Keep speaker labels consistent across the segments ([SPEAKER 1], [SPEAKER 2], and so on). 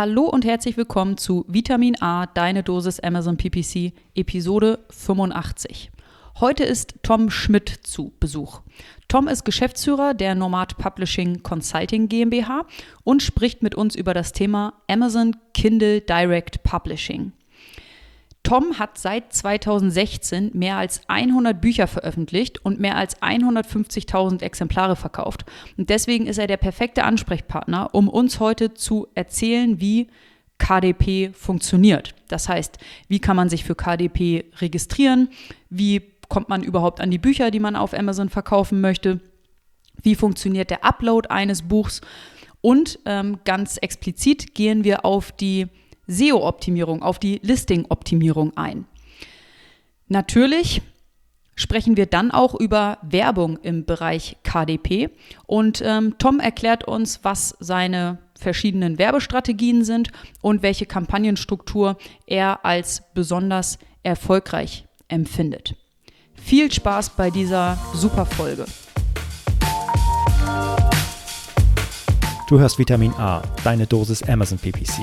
[SPEAKER 1] Hallo und herzlich willkommen zu Vitamin A, deine Dosis Amazon PPC, Episode 85. Heute ist Tom Schmidt zu Besuch. Tom ist Geschäftsführer der Nomad Publishing Consulting GmbH und spricht mit uns über das Thema Amazon Kindle Direct Publishing. Tom hat seit 2016 mehr als 100 Bücher veröffentlicht und mehr als 150.000 Exemplare verkauft. Und deswegen ist er der perfekte Ansprechpartner, um uns heute zu erzählen, wie KDP funktioniert. Das heißt, wie kann man sich für KDP registrieren? Wie kommt man überhaupt an die Bücher, die man auf Amazon verkaufen möchte? Wie funktioniert der Upload eines Buchs? Und ähm, ganz explizit gehen wir auf die SEO-Optimierung, auf die Listing-Optimierung ein. Natürlich sprechen wir dann auch über Werbung im Bereich KDP. Und ähm, Tom erklärt uns, was seine verschiedenen Werbestrategien sind und welche Kampagnenstruktur er als besonders erfolgreich empfindet. Viel Spaß bei dieser super Folge.
[SPEAKER 2] Du hörst Vitamin A, deine Dosis Amazon PPC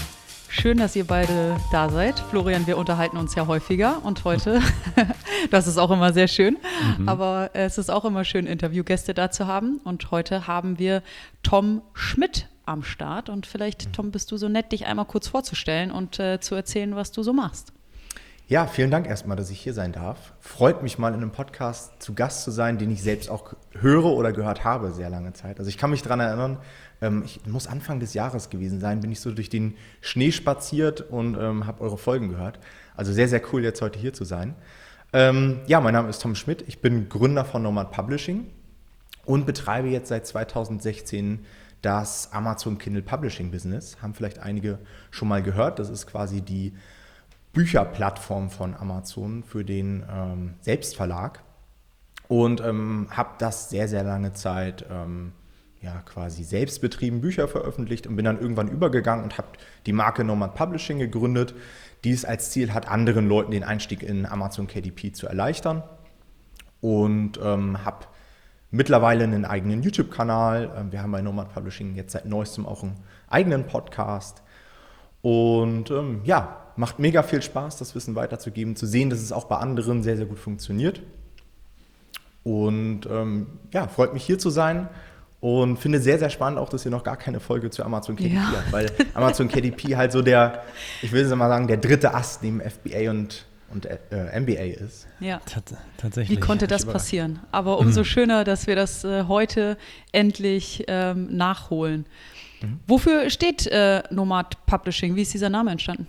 [SPEAKER 1] Schön, dass ihr beide da seid. Florian, wir unterhalten uns ja häufiger und heute, das ist auch immer sehr schön, mhm. aber es ist auch immer schön, Interviewgäste da zu haben. Und heute haben wir Tom Schmidt am Start. Und vielleicht, Tom, bist du so nett, dich einmal kurz vorzustellen und äh, zu erzählen, was du so machst.
[SPEAKER 3] Ja, vielen Dank erstmal, dass ich hier sein darf. Freut mich mal in einem Podcast zu Gast zu sein, den ich selbst auch höre oder gehört habe sehr lange Zeit. Also ich kann mich daran erinnern, ähm, ich muss Anfang des Jahres gewesen sein, bin ich so durch den Schnee spaziert und ähm, habe eure Folgen gehört. Also sehr, sehr cool, jetzt heute hier zu sein. Ähm, ja, mein Name ist Tom Schmidt, ich bin Gründer von Nomad Publishing und betreibe jetzt seit 2016 das Amazon Kindle Publishing Business. Haben vielleicht einige schon mal gehört. Das ist quasi die Bücherplattform von Amazon für den ähm, Selbstverlag. Und ähm, habe das sehr, sehr lange Zeit ähm, ja, quasi selbstbetrieben Bücher veröffentlicht und bin dann irgendwann übergegangen und habe die Marke Nomad Publishing gegründet, die es als Ziel hat, anderen Leuten den Einstieg in Amazon KDP zu erleichtern. Und ähm, habe mittlerweile einen eigenen YouTube-Kanal. Ähm, wir haben bei Nomad Publishing jetzt seit neuestem auch einen eigenen Podcast. Und ähm, ja, macht mega viel Spaß, das Wissen weiterzugeben, zu sehen, dass es auch bei anderen sehr, sehr gut funktioniert. Und ähm, ja, freut mich hier zu sein und finde sehr, sehr spannend auch, dass ihr noch gar keine Folge zu Amazon KDP ja. habt, weil Amazon KDP halt so der, ich will es mal sagen, der dritte Ast neben FBA und, und äh, MBA ist.
[SPEAKER 1] Ja, tatsächlich. Wie konnte das passieren? Aber umso mhm. schöner, dass wir das äh, heute endlich ähm, nachholen. Mhm. Wofür steht äh, Nomad Publishing? Wie ist dieser Name entstanden?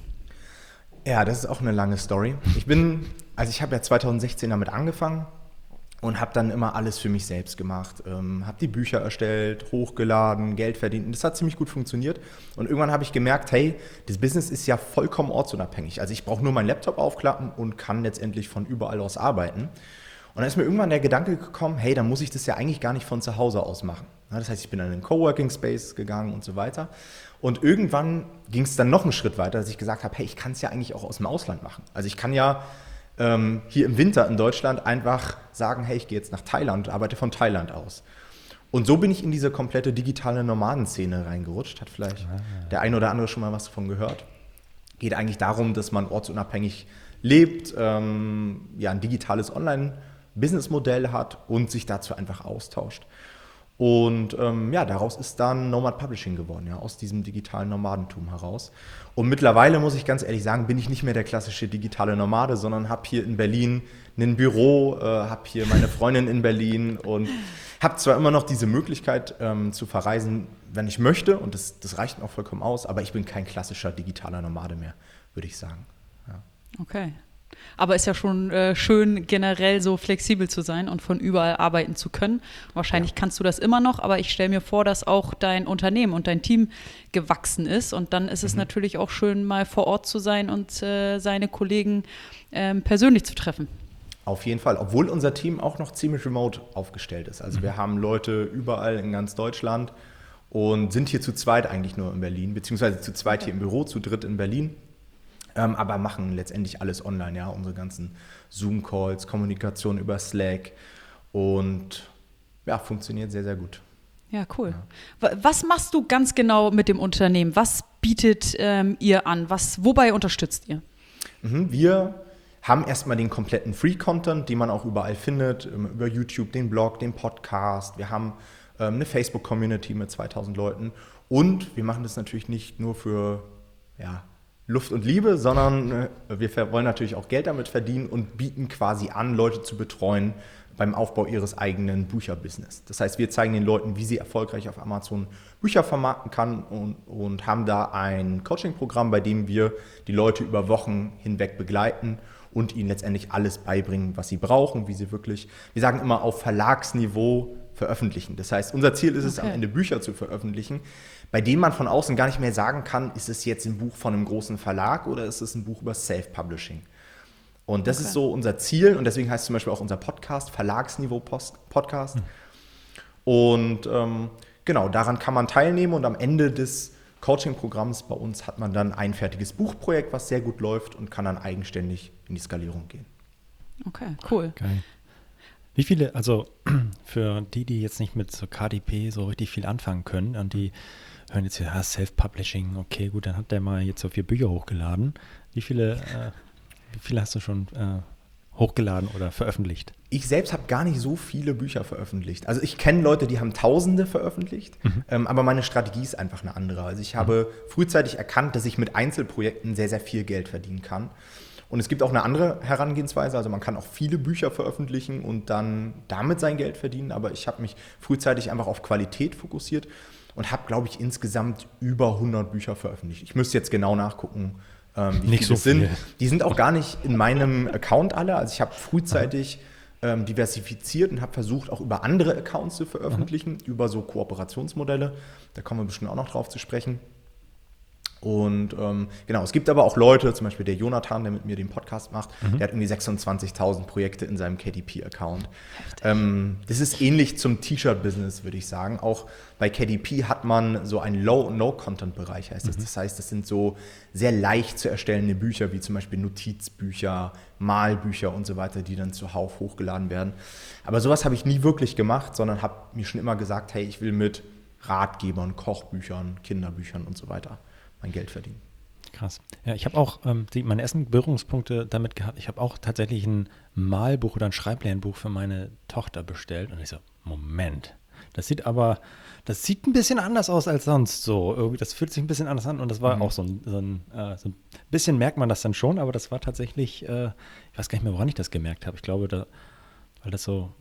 [SPEAKER 3] Ja, das ist auch eine lange Story. Ich bin, also ich habe ja 2016 damit angefangen und habe dann immer alles für mich selbst gemacht. Ähm, habe die Bücher erstellt, hochgeladen, Geld verdient. Und das hat ziemlich gut funktioniert. Und irgendwann habe ich gemerkt, hey, das Business ist ja vollkommen ortsunabhängig. Also ich brauche nur meinen Laptop aufklappen und kann letztendlich von überall aus arbeiten. Und dann ist mir irgendwann der Gedanke gekommen, hey, dann muss ich das ja eigentlich gar nicht von zu Hause aus machen. Das heißt, ich bin dann in den Coworking Space gegangen und so weiter. Und irgendwann ging es dann noch einen Schritt weiter, dass ich gesagt habe, hey, ich kann es ja eigentlich auch aus dem Ausland machen. Also ich kann ja ähm, hier im Winter in Deutschland einfach sagen, hey, ich gehe jetzt nach Thailand und arbeite von Thailand aus. Und so bin ich in diese komplette digitale Nomadenszene reingerutscht. Hat vielleicht ah. der eine oder andere schon mal was davon gehört. Geht eigentlich darum, dass man ortsunabhängig lebt, ähm, ja, ein digitales Online-Businessmodell hat und sich dazu einfach austauscht. Und ähm, ja, daraus ist dann Nomad Publishing geworden, ja, aus diesem digitalen Nomadentum heraus. Und mittlerweile muss ich ganz ehrlich sagen, bin ich nicht mehr der klassische digitale Nomade, sondern habe hier in Berlin ein Büro, äh, habe hier meine Freundin in Berlin und habe zwar immer noch diese Möglichkeit ähm, zu verreisen, wenn ich möchte, und das, das reicht mir auch vollkommen aus, aber ich bin kein klassischer digitaler Nomade mehr, würde ich sagen. Ja.
[SPEAKER 1] Okay. Aber ist ja schon äh, schön, generell so flexibel zu sein und von überall arbeiten zu können. Wahrscheinlich ja. kannst du das immer noch, aber ich stelle mir vor, dass auch dein Unternehmen und dein Team gewachsen ist. Und dann ist es mhm. natürlich auch schön, mal vor Ort zu sein und äh, seine Kollegen äh, persönlich zu treffen.
[SPEAKER 3] Auf jeden Fall, obwohl unser Team auch noch ziemlich remote aufgestellt ist. Also mhm. wir haben Leute überall in ganz Deutschland und sind hier zu zweit eigentlich nur in Berlin, beziehungsweise zu zweit hier im Büro, zu dritt in Berlin. Ähm, aber machen letztendlich alles online, ja, unsere ganzen Zoom-Calls, Kommunikation über Slack und ja, funktioniert sehr, sehr gut.
[SPEAKER 1] Ja, cool. Ja. Was machst du ganz genau mit dem Unternehmen? Was bietet ähm, ihr an? Was, wobei unterstützt ihr?
[SPEAKER 3] Mhm, wir haben erstmal den kompletten Free-Content, den man auch überall findet, ähm, über YouTube, den Blog, den Podcast. Wir haben ähm, eine Facebook-Community mit 2000 Leuten und wir machen das natürlich nicht nur für ja, Luft und Liebe, sondern äh, wir wollen natürlich auch Geld damit verdienen und bieten quasi an, Leute zu betreuen beim Aufbau ihres eigenen Bücherbusiness. Das heißt, wir zeigen den Leuten, wie sie erfolgreich auf Amazon Bücher vermarkten kann und, und haben da ein Coaching-Programm, bei dem wir die Leute über Wochen hinweg begleiten und ihnen letztendlich alles beibringen, was sie brauchen, wie sie wirklich, wir sagen immer auf Verlagsniveau veröffentlichen. Das heißt, unser Ziel ist es, okay. am Ende Bücher zu veröffentlichen, bei denen man von außen gar nicht mehr sagen kann, ist es jetzt ein Buch von einem großen Verlag oder ist es ein Buch über Self-Publishing. Und das okay. ist so unser Ziel und deswegen heißt zum Beispiel auch unser Podcast Verlagsniveau Podcast. Hm. Und ähm, genau, daran kann man teilnehmen und am Ende des Coaching-Programms bei uns hat man dann ein fertiges Buchprojekt, was sehr gut läuft und kann dann eigenständig in die Skalierung gehen.
[SPEAKER 1] Okay, cool. Geil.
[SPEAKER 2] Wie viele, also für die, die jetzt nicht mit so KDP so richtig viel anfangen können und die hören jetzt ja Self-Publishing, okay, gut, dann hat der mal jetzt so vier Bücher hochgeladen. Wie viele, äh, wie viele hast du schon äh, hochgeladen oder veröffentlicht?
[SPEAKER 3] Ich selbst habe gar nicht so viele Bücher veröffentlicht. Also ich kenne Leute, die haben Tausende veröffentlicht, mhm. ähm, aber meine Strategie ist einfach eine andere. Also ich habe mhm. frühzeitig erkannt, dass ich mit Einzelprojekten sehr, sehr viel Geld verdienen kann. Und es gibt auch eine andere Herangehensweise. Also man kann auch viele Bücher veröffentlichen und dann damit sein Geld verdienen. Aber ich habe mich frühzeitig einfach auf Qualität fokussiert und habe, glaube ich, insgesamt über 100 Bücher veröffentlicht. Ich müsste jetzt genau nachgucken, ähm, wie nicht so viel. sind. Die sind auch gar nicht in meinem Account alle. Also ich habe frühzeitig ähm, diversifiziert und habe versucht, auch über andere Accounts zu veröffentlichen, Aha. über so Kooperationsmodelle. Da kommen wir bestimmt auch noch drauf zu sprechen. Und ähm, genau, es gibt aber auch Leute, zum Beispiel der Jonathan, der mit mir den Podcast macht, mhm. der hat irgendwie 26.000 Projekte in seinem KDP-Account. Ähm, das ist ähnlich zum T-Shirt-Business, würde ich sagen. Auch bei KDP hat man so einen Low- und No-Content-Bereich, heißt das. Mhm. Das heißt, das sind so sehr leicht zu erstellende Bücher, wie zum Beispiel Notizbücher, Malbücher und so weiter, die dann zuhauf hochgeladen werden. Aber sowas habe ich nie wirklich gemacht, sondern habe mir schon immer gesagt, hey, ich will mit Ratgebern, Kochbüchern, Kinderbüchern und so weiter mein Geld verdienen.
[SPEAKER 2] Krass. Ja, ich habe auch ähm, die, meine ersten Berührungspunkte damit gehabt. Ich habe auch tatsächlich ein Malbuch oder ein Schreiblernbuch für meine Tochter bestellt. Und ich so, Moment. Das sieht aber, das sieht ein bisschen anders aus als sonst so. Irgendwie, das fühlt sich ein bisschen anders an. Und das war mhm. auch so ein, so ein, äh, so ein, bisschen merkt man das dann schon, aber das war tatsächlich, äh, ich weiß gar nicht mehr, woran ich das gemerkt habe. Ich glaube, da, weil das so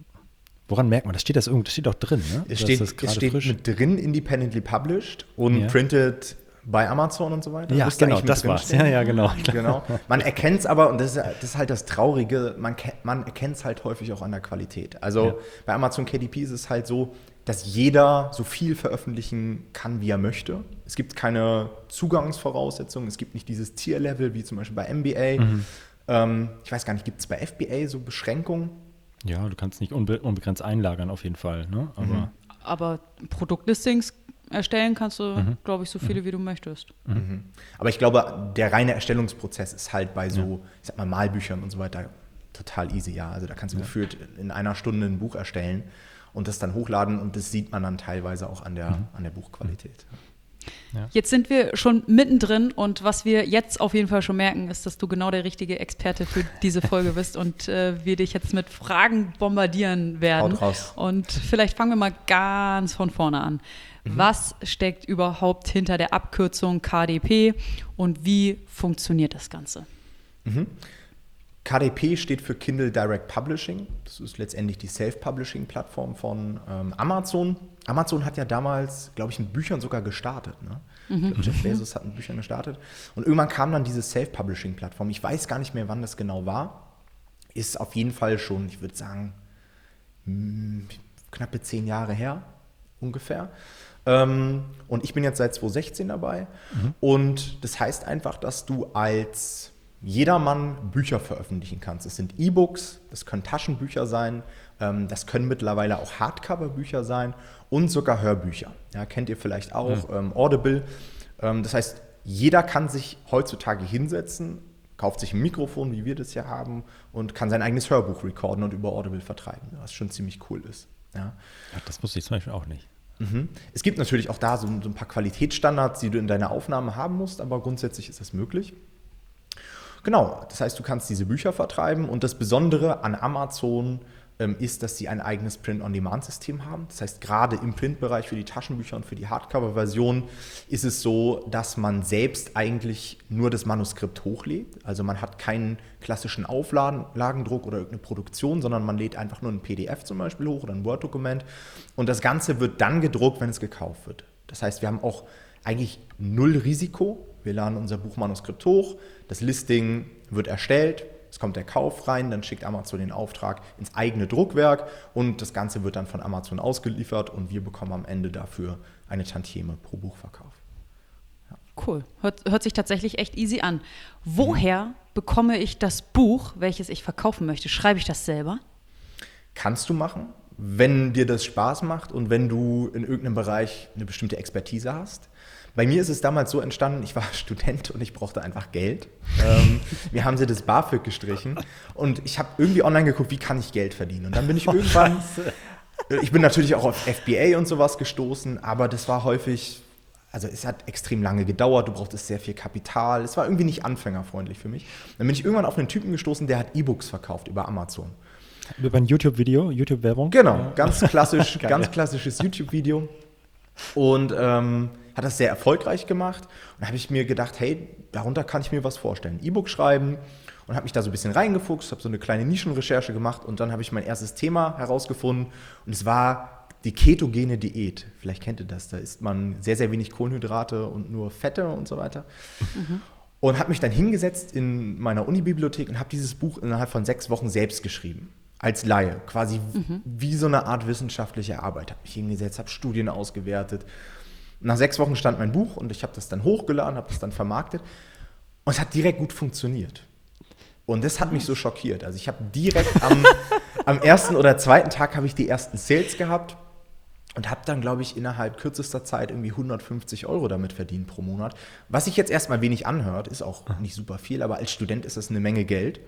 [SPEAKER 2] Woran merkt man? Das steht das irgendwo, das steht auch drin, ne?
[SPEAKER 3] Es steht, es steht mit drin, independently published und ja. printed bei Amazon und so weiter.
[SPEAKER 2] Ja, genau, das war's. Ja, ja, genau.
[SPEAKER 3] genau. Man erkennt es aber, und das ist, das ist, halt das Traurige, man, man erkennt es halt häufig auch an der Qualität. Also ja. bei Amazon KDP ist es halt so, dass jeder so viel veröffentlichen kann, wie er möchte. Es gibt keine Zugangsvoraussetzungen, es gibt nicht dieses Tierlevel wie zum Beispiel bei MBA. Mhm. Ähm, ich weiß gar nicht, gibt es bei FBA so Beschränkungen?
[SPEAKER 2] Ja, du kannst nicht unbe unbegrenzt einlagern auf jeden Fall. Ne?
[SPEAKER 1] Aber, mhm. aber Produktlistings erstellen kannst du, mhm. glaube ich, so viele, mhm. wie du möchtest.
[SPEAKER 3] Mhm. mhm. Aber ich glaube, der reine Erstellungsprozess ist halt bei so, ja. ich sag mal, Malbüchern und so weiter total easy, ja. Also da kannst du ja. gefühlt in einer Stunde ein Buch erstellen und das dann hochladen und das sieht man dann teilweise auch an der, mhm. an der Buchqualität.
[SPEAKER 1] Ja. Jetzt sind wir schon mittendrin und was wir jetzt auf jeden Fall schon merken, ist, dass du genau der richtige Experte für diese Folge bist und äh, wir dich jetzt mit Fragen bombardieren werden. Haut raus. Und vielleicht fangen wir mal ganz von vorne an. Mhm. Was steckt überhaupt hinter der Abkürzung KDP und wie funktioniert das Ganze?
[SPEAKER 3] Mhm. KDP steht für Kindle Direct Publishing. Das ist letztendlich die Self-Publishing-Plattform von ähm, Amazon. Amazon hat ja damals, glaube ich, mit Büchern sogar gestartet. Ne? Mhm. Glaub, Jeff Bezos hat mit Büchern gestartet. Und irgendwann kam dann diese Self-Publishing-Plattform. Ich weiß gar nicht mehr, wann das genau war. Ist auf jeden Fall schon, ich würde sagen, hm, knappe zehn Jahre her ungefähr. Ähm, und ich bin jetzt seit 2016 dabei. Mhm. Und das heißt einfach, dass du als jedermann Bücher veröffentlichen kannst. Es sind E-Books, das können Taschenbücher sein, ähm, das können mittlerweile auch Hardcover-Bücher sein und sogar Hörbücher. Ja, kennt ihr vielleicht auch, mhm. ähm, Audible. Ähm, das heißt, jeder kann sich heutzutage hinsetzen, kauft sich ein Mikrofon, wie wir das ja haben, und kann sein eigenes Hörbuch recorden und über Audible vertreiben, was schon ziemlich cool ist. Ja.
[SPEAKER 2] ja das wusste ich zum Beispiel auch nicht.
[SPEAKER 3] Mhm. Es gibt natürlich auch da so, so, ein paar Qualitätsstandards, die du in deiner Aufnahme haben musst, aber grundsätzlich ist das möglich. Genau, das heißt, du kannst diese Bücher vertreiben und das Besondere an Amazon ähm, ist, dass sie ein eigenes Print-on-Demand-System haben. Das heißt, gerade im Printbereich für die Taschenbücher und für die Hardcover-Version ist es so, dass man selbst eigentlich nur das Manuskript hochlädt. Also man hat keinen klassischen Auflagendruck oder irgendeine Produktion, sondern man lädt einfach nur ein PDF zum Beispiel hoch oder ein Word-Dokument. Und das Ganze wird dann gedruckt, wenn es gekauft wird. Das heißt, wir haben auch eigentlich null Risiko. Wir laden unser Buchmanuskript hoch, das Listing wird erstellt, es kommt der Kauf rein, dann schickt Amazon den Auftrag ins eigene Druckwerk und das Ganze wird dann von Amazon ausgeliefert und wir bekommen am Ende dafür eine Tantieme pro Buchverkauf.
[SPEAKER 1] Ja. Cool. Hört, hört, sich tatsächlich echt easy an. Woher bekomme ich das Buch, welches ich verkaufen möchte? Schreibe ich das selber?
[SPEAKER 3] Kannst du machen, wenn dir das Spaß macht und wenn du in irgendeinem Bereich eine bestimmte Expertise hast. Bei mir ist es damals so entstanden, ich war Student und ich brauchte einfach Geld. Ähm, mir haben sie das BAföG gestrichen und ich habe irgendwie online geguckt, wie kann ich Geld verdienen. Und dann bin ich oh, irgendwann, ich bin natürlich auch auf FBA und sowas gestoßen, aber das war häufig, also es hat extrem lange gedauert, du brauchtest sehr viel Kapital, es war irgendwie nicht anfängerfreundlich für mich. Dann bin ich irgendwann auf einen Typen gestoßen, der hat E-Books verkauft über Amazon.
[SPEAKER 2] Über ein YouTube-Video, YouTube-Werbung?
[SPEAKER 3] Genau, ganz klassisch, ganz klassisches YouTube-Video. Und ähm, hat das sehr erfolgreich gemacht. Und habe ich mir gedacht, hey, darunter kann ich mir was vorstellen. E-Book schreiben und habe mich da so ein bisschen reingefuchst, habe so eine kleine Nischenrecherche gemacht und dann habe ich mein erstes Thema herausgefunden und es war die ketogene Diät. Vielleicht kennt ihr das, da isst man sehr, sehr wenig Kohlenhydrate und nur Fette und so weiter. Mhm. Und habe mich dann hingesetzt in meiner Unibibliothek und habe dieses Buch innerhalb von sechs Wochen selbst geschrieben als Laie, quasi mhm. wie so eine Art wissenschaftliche Arbeit. Habe mich hingesetzt, habe Studien ausgewertet. Nach sechs Wochen stand mein Buch und ich habe das dann hochgeladen, habe das dann vermarktet und es hat direkt gut funktioniert. Und das hat mich so schockiert. Also ich habe direkt am, am ersten oder zweiten Tag habe ich die ersten Sales gehabt und habe dann, glaube ich, innerhalb kürzester Zeit irgendwie 150 Euro damit verdient pro Monat. Was sich jetzt erstmal wenig anhört, ist auch nicht super viel, aber als Student ist das eine Menge Geld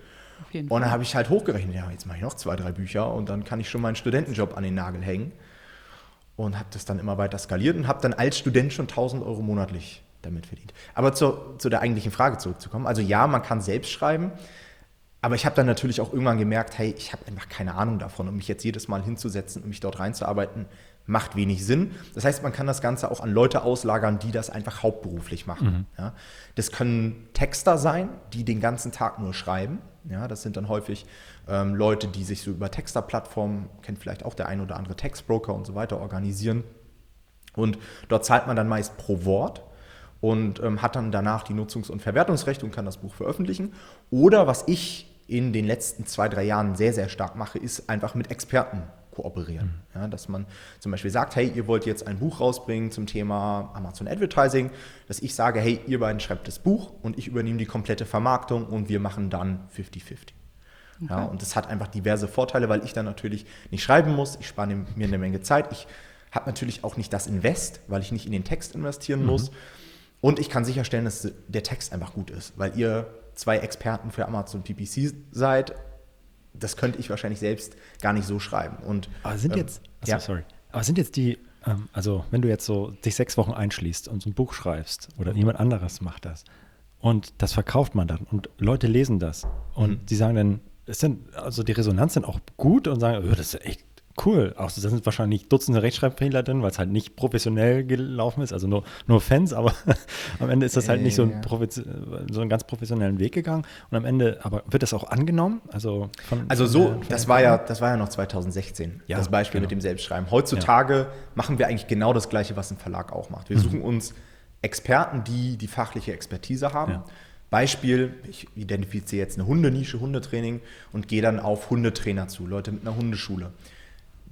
[SPEAKER 3] und dann habe ich halt hochgerechnet, ja, jetzt mache ich noch zwei, drei Bücher und dann kann ich schon meinen Studentenjob an den Nagel hängen. Und habe das dann immer weiter skaliert und habe dann als Student schon 1000 Euro monatlich damit verdient. Aber zur, zu der eigentlichen Frage zurückzukommen. Also ja, man kann selbst schreiben, aber ich habe dann natürlich auch irgendwann gemerkt, hey, ich habe einfach keine Ahnung davon, um mich jetzt jedes Mal hinzusetzen und mich dort reinzuarbeiten, macht wenig Sinn. Das heißt, man kann das Ganze auch an Leute auslagern, die das einfach hauptberuflich machen. Mhm. Ja, das können Texter sein, die den ganzen Tag nur schreiben. Ja, das sind dann häufig ähm, Leute, die sich so über Texterplattformen, kennt vielleicht auch der ein oder andere Textbroker und so weiter, organisieren. Und dort zahlt man dann meist pro Wort und ähm, hat dann danach die Nutzungs- und Verwertungsrechte und kann das Buch veröffentlichen. Oder was ich in den letzten zwei, drei Jahren sehr, sehr stark mache, ist einfach mit Experten kooperieren. Mhm. Ja, dass man zum Beispiel sagt, hey, ihr wollt jetzt ein Buch rausbringen zum Thema Amazon Advertising, dass ich sage, hey, ihr beiden schreibt das Buch und ich übernehme die komplette Vermarktung und wir machen dann 50-50. Okay. Ja, und das hat einfach diverse Vorteile, weil ich dann natürlich nicht schreiben muss, ich spare mir eine Menge Zeit, ich habe natürlich auch nicht das Invest, weil ich nicht in den Text investieren mhm. muss. Und ich kann sicherstellen, dass der Text einfach gut ist, weil ihr zwei Experten für Amazon PPC seid das könnte ich wahrscheinlich selbst gar nicht so schreiben. Und,
[SPEAKER 2] Aber sind ähm, jetzt, achso, ja. sorry, aber sind jetzt die, ähm, also wenn du jetzt so dich sechs Wochen einschließt und so ein Buch schreibst oder mhm. jemand anderes macht das und das verkauft man dann und Leute lesen das und mhm. die sagen dann, ist denn, also die Resonanz dann auch gut und sagen, oh, das ist echt Cool. Auch da sind wahrscheinlich Dutzende Rechtschreibfehler drin, weil es halt nicht professionell gelaufen ist, also nur, nur Fans, aber am Ende ist das halt nicht so, ein so einen ganz professionellen Weg gegangen. Und am Ende, aber wird das auch angenommen?
[SPEAKER 3] Also, von, also so, von das war ja, das war ja noch 2016, ja, das Beispiel genau. mit dem Selbstschreiben. Heutzutage ja. machen wir eigentlich genau das Gleiche, was ein Verlag auch macht. Wir mhm. suchen uns Experten, die die fachliche Expertise haben. Ja. Beispiel, ich identifiziere jetzt eine Hundenische, Hundetraining und gehe dann auf Hundetrainer zu, Leute mit einer Hundeschule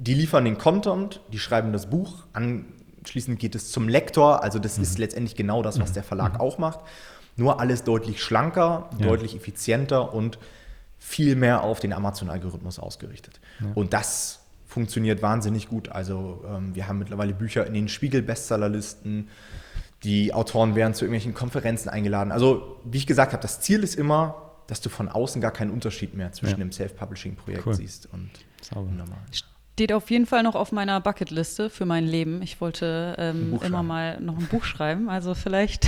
[SPEAKER 3] die liefern den Content, die schreiben das Buch, anschließend geht es zum Lektor, also das mhm. ist letztendlich genau das, was mhm. der Verlag mhm. auch macht. Nur alles deutlich schlanker, ja. deutlich effizienter und viel mehr auf den Amazon-Algorithmus ausgerichtet. Ja. Und das funktioniert wahnsinnig gut. Also ähm, wir haben mittlerweile Bücher in den Spiegel-Bestsellerlisten, die Autoren werden zu irgendwelchen Konferenzen eingeladen. Also wie ich gesagt habe, das Ziel ist immer, dass du von außen gar keinen Unterschied mehr zwischen ja. dem Self-Publishing-Projekt cool. siehst und
[SPEAKER 1] Sauber. normal steht auf jeden Fall noch auf meiner Bucketliste für mein Leben. Ich wollte ähm, immer mal noch ein Buch schreiben. Also vielleicht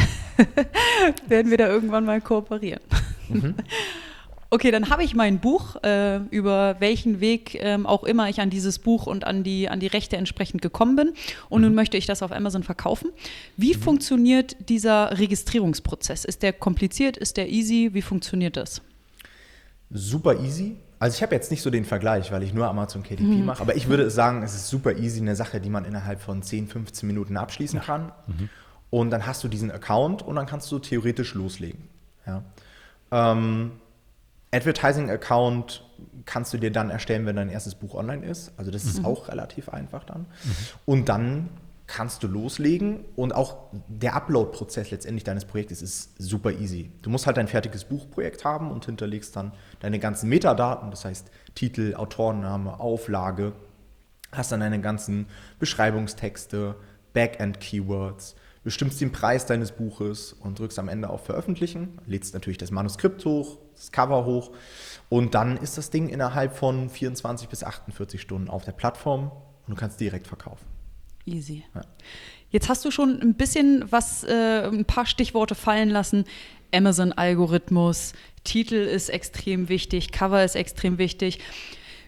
[SPEAKER 1] werden wir da irgendwann mal kooperieren. Mhm. Okay, dann habe ich mein Buch, äh, über welchen Weg ähm, auch immer ich an dieses Buch und an die, an die Rechte entsprechend gekommen bin. Und mhm. nun möchte ich das auf Amazon verkaufen. Wie mhm. funktioniert dieser Registrierungsprozess? Ist der kompliziert? Ist der easy? Wie funktioniert das?
[SPEAKER 3] Super easy. Also ich habe jetzt nicht so den Vergleich, weil ich nur Amazon KDP mhm. mache, aber ich würde sagen, es ist super easy, eine Sache, die man innerhalb von 10, 15 Minuten abschließen ja. kann. Mhm. Und dann hast du diesen Account und dann kannst du theoretisch loslegen. Ja. Ähm, Advertising-Account kannst du dir dann erstellen, wenn dein erstes Buch online ist. Also das ist mhm. auch relativ einfach dann. Mhm. Und dann kannst du loslegen und auch der Upload-Prozess letztendlich deines Projektes ist super easy. Du musst halt ein fertiges Buchprojekt haben und hinterlegst dann deine ganzen Metadaten, das heißt Titel, Autorenname, Auflage, hast dann deine ganzen Beschreibungstexte, Backend-Keywords, bestimmst den Preis deines Buches und drückst am Ende auf Veröffentlichen, lädst natürlich das Manuskript hoch, das Cover hoch und dann ist das Ding innerhalb von 24 bis 48 Stunden auf der Plattform und du kannst direkt verkaufen.
[SPEAKER 1] Easy. Ja. Jetzt hast du schon ein bisschen was, äh, ein paar Stichworte fallen lassen. Amazon-Algorithmus, Titel ist extrem wichtig, Cover ist extrem wichtig.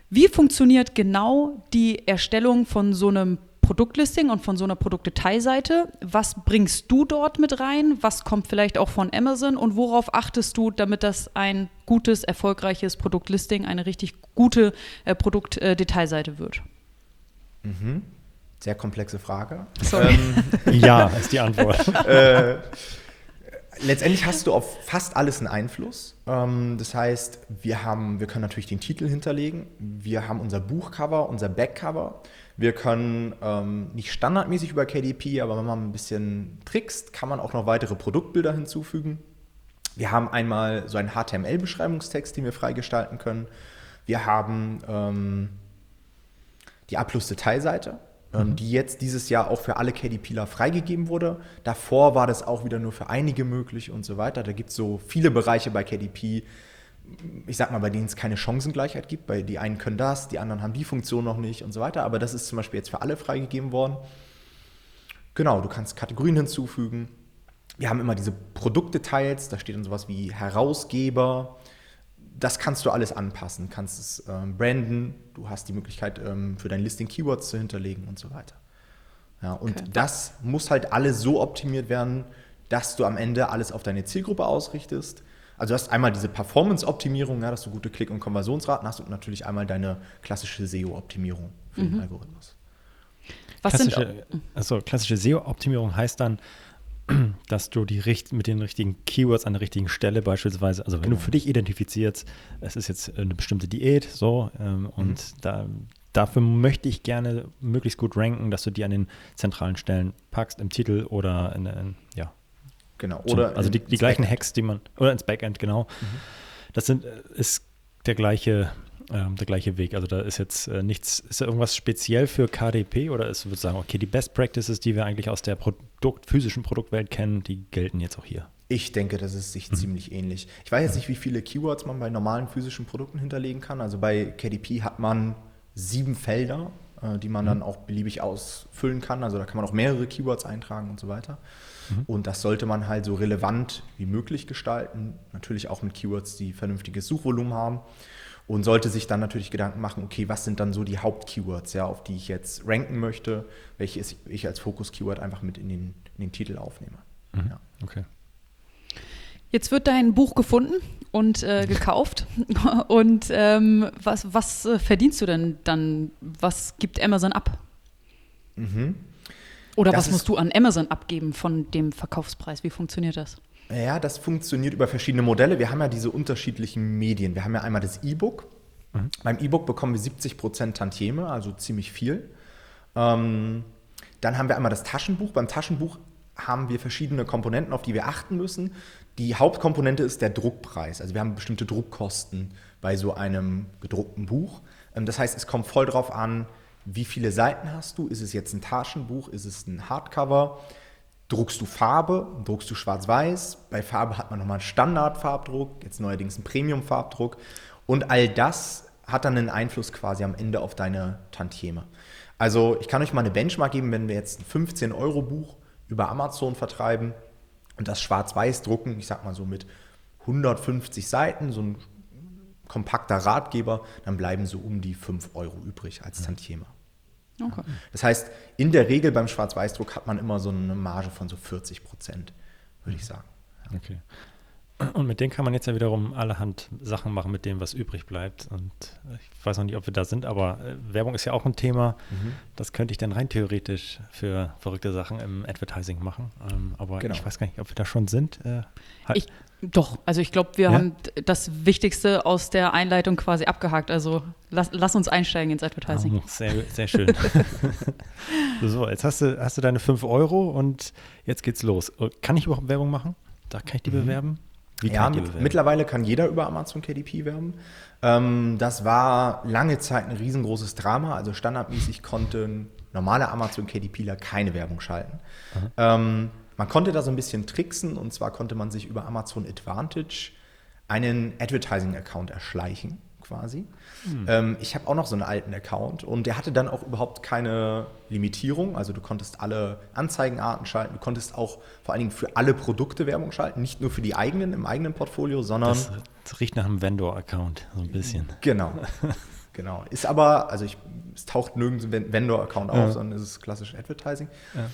[SPEAKER 1] Wie funktioniert genau die Erstellung von so einem Produktlisting und von so einer Produktdetailseite? Was bringst du dort mit rein? Was kommt vielleicht auch von Amazon und worauf achtest du, damit das ein gutes, erfolgreiches Produktlisting, eine richtig gute äh, Produktdetailseite wird?
[SPEAKER 3] Mhm. Sehr komplexe Frage.
[SPEAKER 2] Ähm, ja, ist die Antwort. äh,
[SPEAKER 3] letztendlich hast du auf fast alles einen Einfluss. Ähm, das heißt, wir, haben, wir können natürlich den Titel hinterlegen. Wir haben unser Buchcover, unser Backcover. Wir können ähm, nicht standardmäßig über KDP, aber wenn man ein bisschen trickst, kann man auch noch weitere Produktbilder hinzufügen. Wir haben einmal so einen HTML-Beschreibungstext, den wir freigestalten können. Wir haben ähm, die A-Plus-Detailseite ähm, mhm. die jetzt dieses Jahr auch für alle KDPler freigegeben wurde. Davor war das auch wieder nur für einige möglich und so weiter. Da gibt es so viele Bereiche bei KDP, ich sag mal, bei denen es keine Chancengleichheit gibt. Bei die einen können das, die anderen haben die Funktion noch nicht und so weiter. Aber das ist zum Beispiel jetzt für alle freigegeben worden. Genau, du kannst Kategorien hinzufügen. Wir haben immer diese Produktdetails, da steht dann sowas wie Herausgeber, das kannst du alles anpassen, kannst es ähm, branden, du hast die Möglichkeit ähm, für dein Listing Keywords zu hinterlegen und so weiter. Ja, und okay. das muss halt alles so optimiert werden, dass du am Ende alles auf deine Zielgruppe ausrichtest. Also du hast einmal diese Performance-Optimierung, ja, dass du gute Klick- und Konversionsraten hast und natürlich einmal deine klassische SEO-Optimierung für mhm. den Algorithmus.
[SPEAKER 2] Was klassische, sind, also klassische SEO-Optimierung heißt dann, dass du die mit den richtigen Keywords an der richtigen Stelle beispielsweise, also wenn genau. du für dich identifizierst, es ist jetzt eine bestimmte Diät, so, ähm, und mhm. da, dafür möchte ich gerne möglichst gut ranken, dass du die an den zentralen Stellen packst, im Titel oder in, in ja.
[SPEAKER 3] Genau,
[SPEAKER 2] oder also die, die gleichen Backend. Hacks, die man, oder ins Backend, genau. Mhm. Das sind, äh, ist der gleiche ähm, der gleiche Weg. Also da ist jetzt äh, nichts, ist da irgendwas speziell für KDP oder ist, würde sagen, okay, die Best Practices, die wir eigentlich aus der Produkt, physischen Produktwelt kennen, die gelten jetzt auch hier.
[SPEAKER 3] Ich denke, das ist sich mhm. ziemlich ähnlich. Ich weiß jetzt nicht, wie viele Keywords man bei normalen physischen Produkten hinterlegen kann. Also bei KDP hat man sieben Felder, äh, die man mhm. dann auch beliebig ausfüllen kann. Also da kann man auch mehrere Keywords eintragen und so weiter. Mhm. Und das sollte man halt so relevant wie möglich gestalten. Natürlich auch mit Keywords, die vernünftiges Suchvolumen haben. und sollte sich dann natürlich Gedanken machen, okay, was sind dann so die Hauptkeywords, ja, auf die ich jetzt ranken möchte, welche ich als Fokus-Keyword einfach mit in den, in den Titel aufnehme.
[SPEAKER 2] Mhm. Ja. Okay.
[SPEAKER 1] Jetzt wird dein Buch gefunden und äh, gekauft. Und ähm, was, was äh, verdienst du denn dann? Was gibt Amazon ab? Mhm. Oder das was musst du an Amazon abgeben von dem Verkaufspreis? Wie funktioniert das?
[SPEAKER 3] Ja, das funktioniert über verschiedene Modelle. Wir haben ja diese unterschiedlichen Medien. Wir haben ja einmal das E-Book. Mhm. Beim E-Book bekommen wir 70% Tantieme, also ziemlich viel. Ähm, dann haben wir einmal das Taschenbuch. Beim Taschenbuch haben wir verschiedene Komponenten, auf die wir achten müssen. Die Hauptkomponente ist der Druckpreis. Also wir haben bestimmte Druckkosten bei so einem gedruckten Buch. Ähm, das heißt, es kommt voll drauf an, wie viele Seiten hast du? Ist es jetzt ein Taschenbuch? Ist es ein Hardcover? Druckst du Farbe? Druckst du schwarz-weiß? Bei Farbe hat man nochmal einen Standardfarbdruck, jetzt neuerdings einen Premium-Farbdruck. Und all das hat dann einen Einfluss quasi am Ende auf deine Tantieme. Also ich kann euch mal eine Benchmark geben, wenn wir jetzt ein 15-Euro-Buch über Amazon vertreiben und das schwarz-weiß drucken, ich sag mal so mit 150 Seiten, so ein kompakter Ratgeber, dann bleiben so um die 5 Euro übrig als Tantieme. Okay. Das heißt, in der Regel beim Schwarz-Weiß-Druck hat man immer so eine Marge von so 40 Prozent, würde ich sagen.
[SPEAKER 2] Okay. Und mit denen kann man jetzt ja wiederum allerhand Sachen machen, mit dem, was übrig bleibt. Und ich weiß noch nicht, ob wir da sind, aber äh, Werbung ist ja auch ein Thema. Mhm. Das könnte ich dann rein theoretisch für verrückte Sachen im Advertising machen. Ähm, aber genau. ich weiß gar nicht, ob wir da schon sind. Äh,
[SPEAKER 1] halt. ich, doch, also ich glaube, wir ja? haben das Wichtigste aus der Einleitung quasi abgehakt. Also lass, lass uns einsteigen ins Advertising.
[SPEAKER 2] Oh, sehr, sehr schön. so, jetzt hast du, hast du deine 5 Euro und jetzt geht's los. Kann ich überhaupt Werbung machen? Da kann ich die mhm. bewerben?
[SPEAKER 3] Wie ja, mit, mittlerweile kann jeder über Amazon KDP werben. Ähm, das war lange Zeit ein riesengroßes Drama. Also standardmäßig konnten normale Amazon KDPler keine Werbung schalten. Ähm, man konnte da so ein bisschen tricksen und zwar konnte man sich über Amazon Advantage einen Advertising-Account erschleichen quasi. Hm. Ähm, ich habe auch noch so einen alten Account und der hatte dann auch überhaupt keine Limitierung. Also du konntest alle Anzeigenarten schalten, du konntest auch vor allen Dingen für alle Produkte Werbung schalten, nicht nur für die eigenen im eigenen Portfolio, sondern. Das,
[SPEAKER 2] das riecht nach einem Vendor-Account, so ein bisschen.
[SPEAKER 3] Genau. genau. Ist aber, also ich, es taucht nirgends ein Vendor-Account auf, ja. sondern es ist klassisch Advertising. Ja.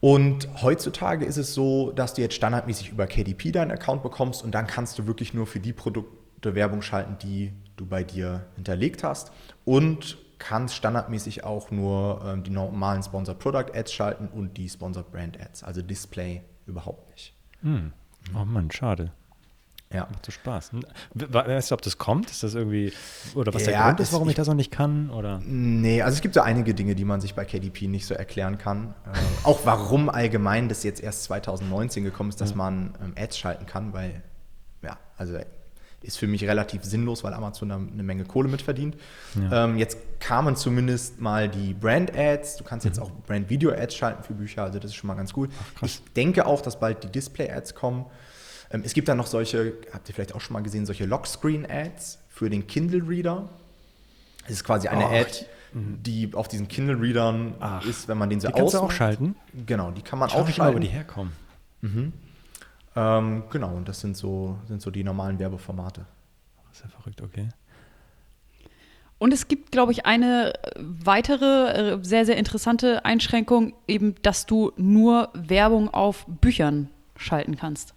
[SPEAKER 3] Und heutzutage ist es so, dass du jetzt standardmäßig über KDP deinen Account bekommst und dann kannst du wirklich nur für die Produkte Werbung schalten, die du bei dir hinterlegt hast und kannst standardmäßig auch nur ähm, die normalen Sponsored Product Ads schalten und die Sponsored Brand Ads, also Display überhaupt nicht.
[SPEAKER 2] Hm. Oh Mann, schade. Ja. Macht so Spaß. Weißt du, ob das kommt? Ist das irgendwie, oder was ja, der Grund ist, warum ich, ich, das noch nicht kann? Oder?
[SPEAKER 3] Nee, also es gibt so einige Dinge, die man sich bei KDP nicht so erklären kann. Äh, auch warum allgemein das jetzt erst 2019 gekommen ist, dass ja. man ähm, Ads schalten kann, weil, ja, also ist für mich relativ sinnlos, weil Amazon da eine Menge Kohle mitverdient. Ja. Ähm, jetzt kamen zumindest mal die Brand-Ads. Du kannst jetzt mhm. auch Brand-Video-Ads schalten für Bücher, also das ist schon mal ganz cool. Ach, ich denke auch, dass bald die Display-Ads kommen. Ähm, es gibt dann noch solche, habt ihr vielleicht auch schon mal gesehen, solche Lockscreen-Ads für den Kindle-Reader. Das ist quasi eine oh, Ad, mhm. die auf diesen Kindle-Readern ist, wenn man den so
[SPEAKER 2] die kannst du auch schalten?
[SPEAKER 3] Genau, die kann man
[SPEAKER 2] Schau
[SPEAKER 3] auch schalten. Mal,
[SPEAKER 2] wo die herkommen.
[SPEAKER 3] Mhm. Ähm, genau, und das sind so, sind so die normalen Werbeformate.
[SPEAKER 2] Das ist ja verrückt, okay.
[SPEAKER 1] Und es gibt, glaube ich, eine weitere äh, sehr, sehr interessante Einschränkung, eben, dass du nur Werbung auf Büchern schalten kannst.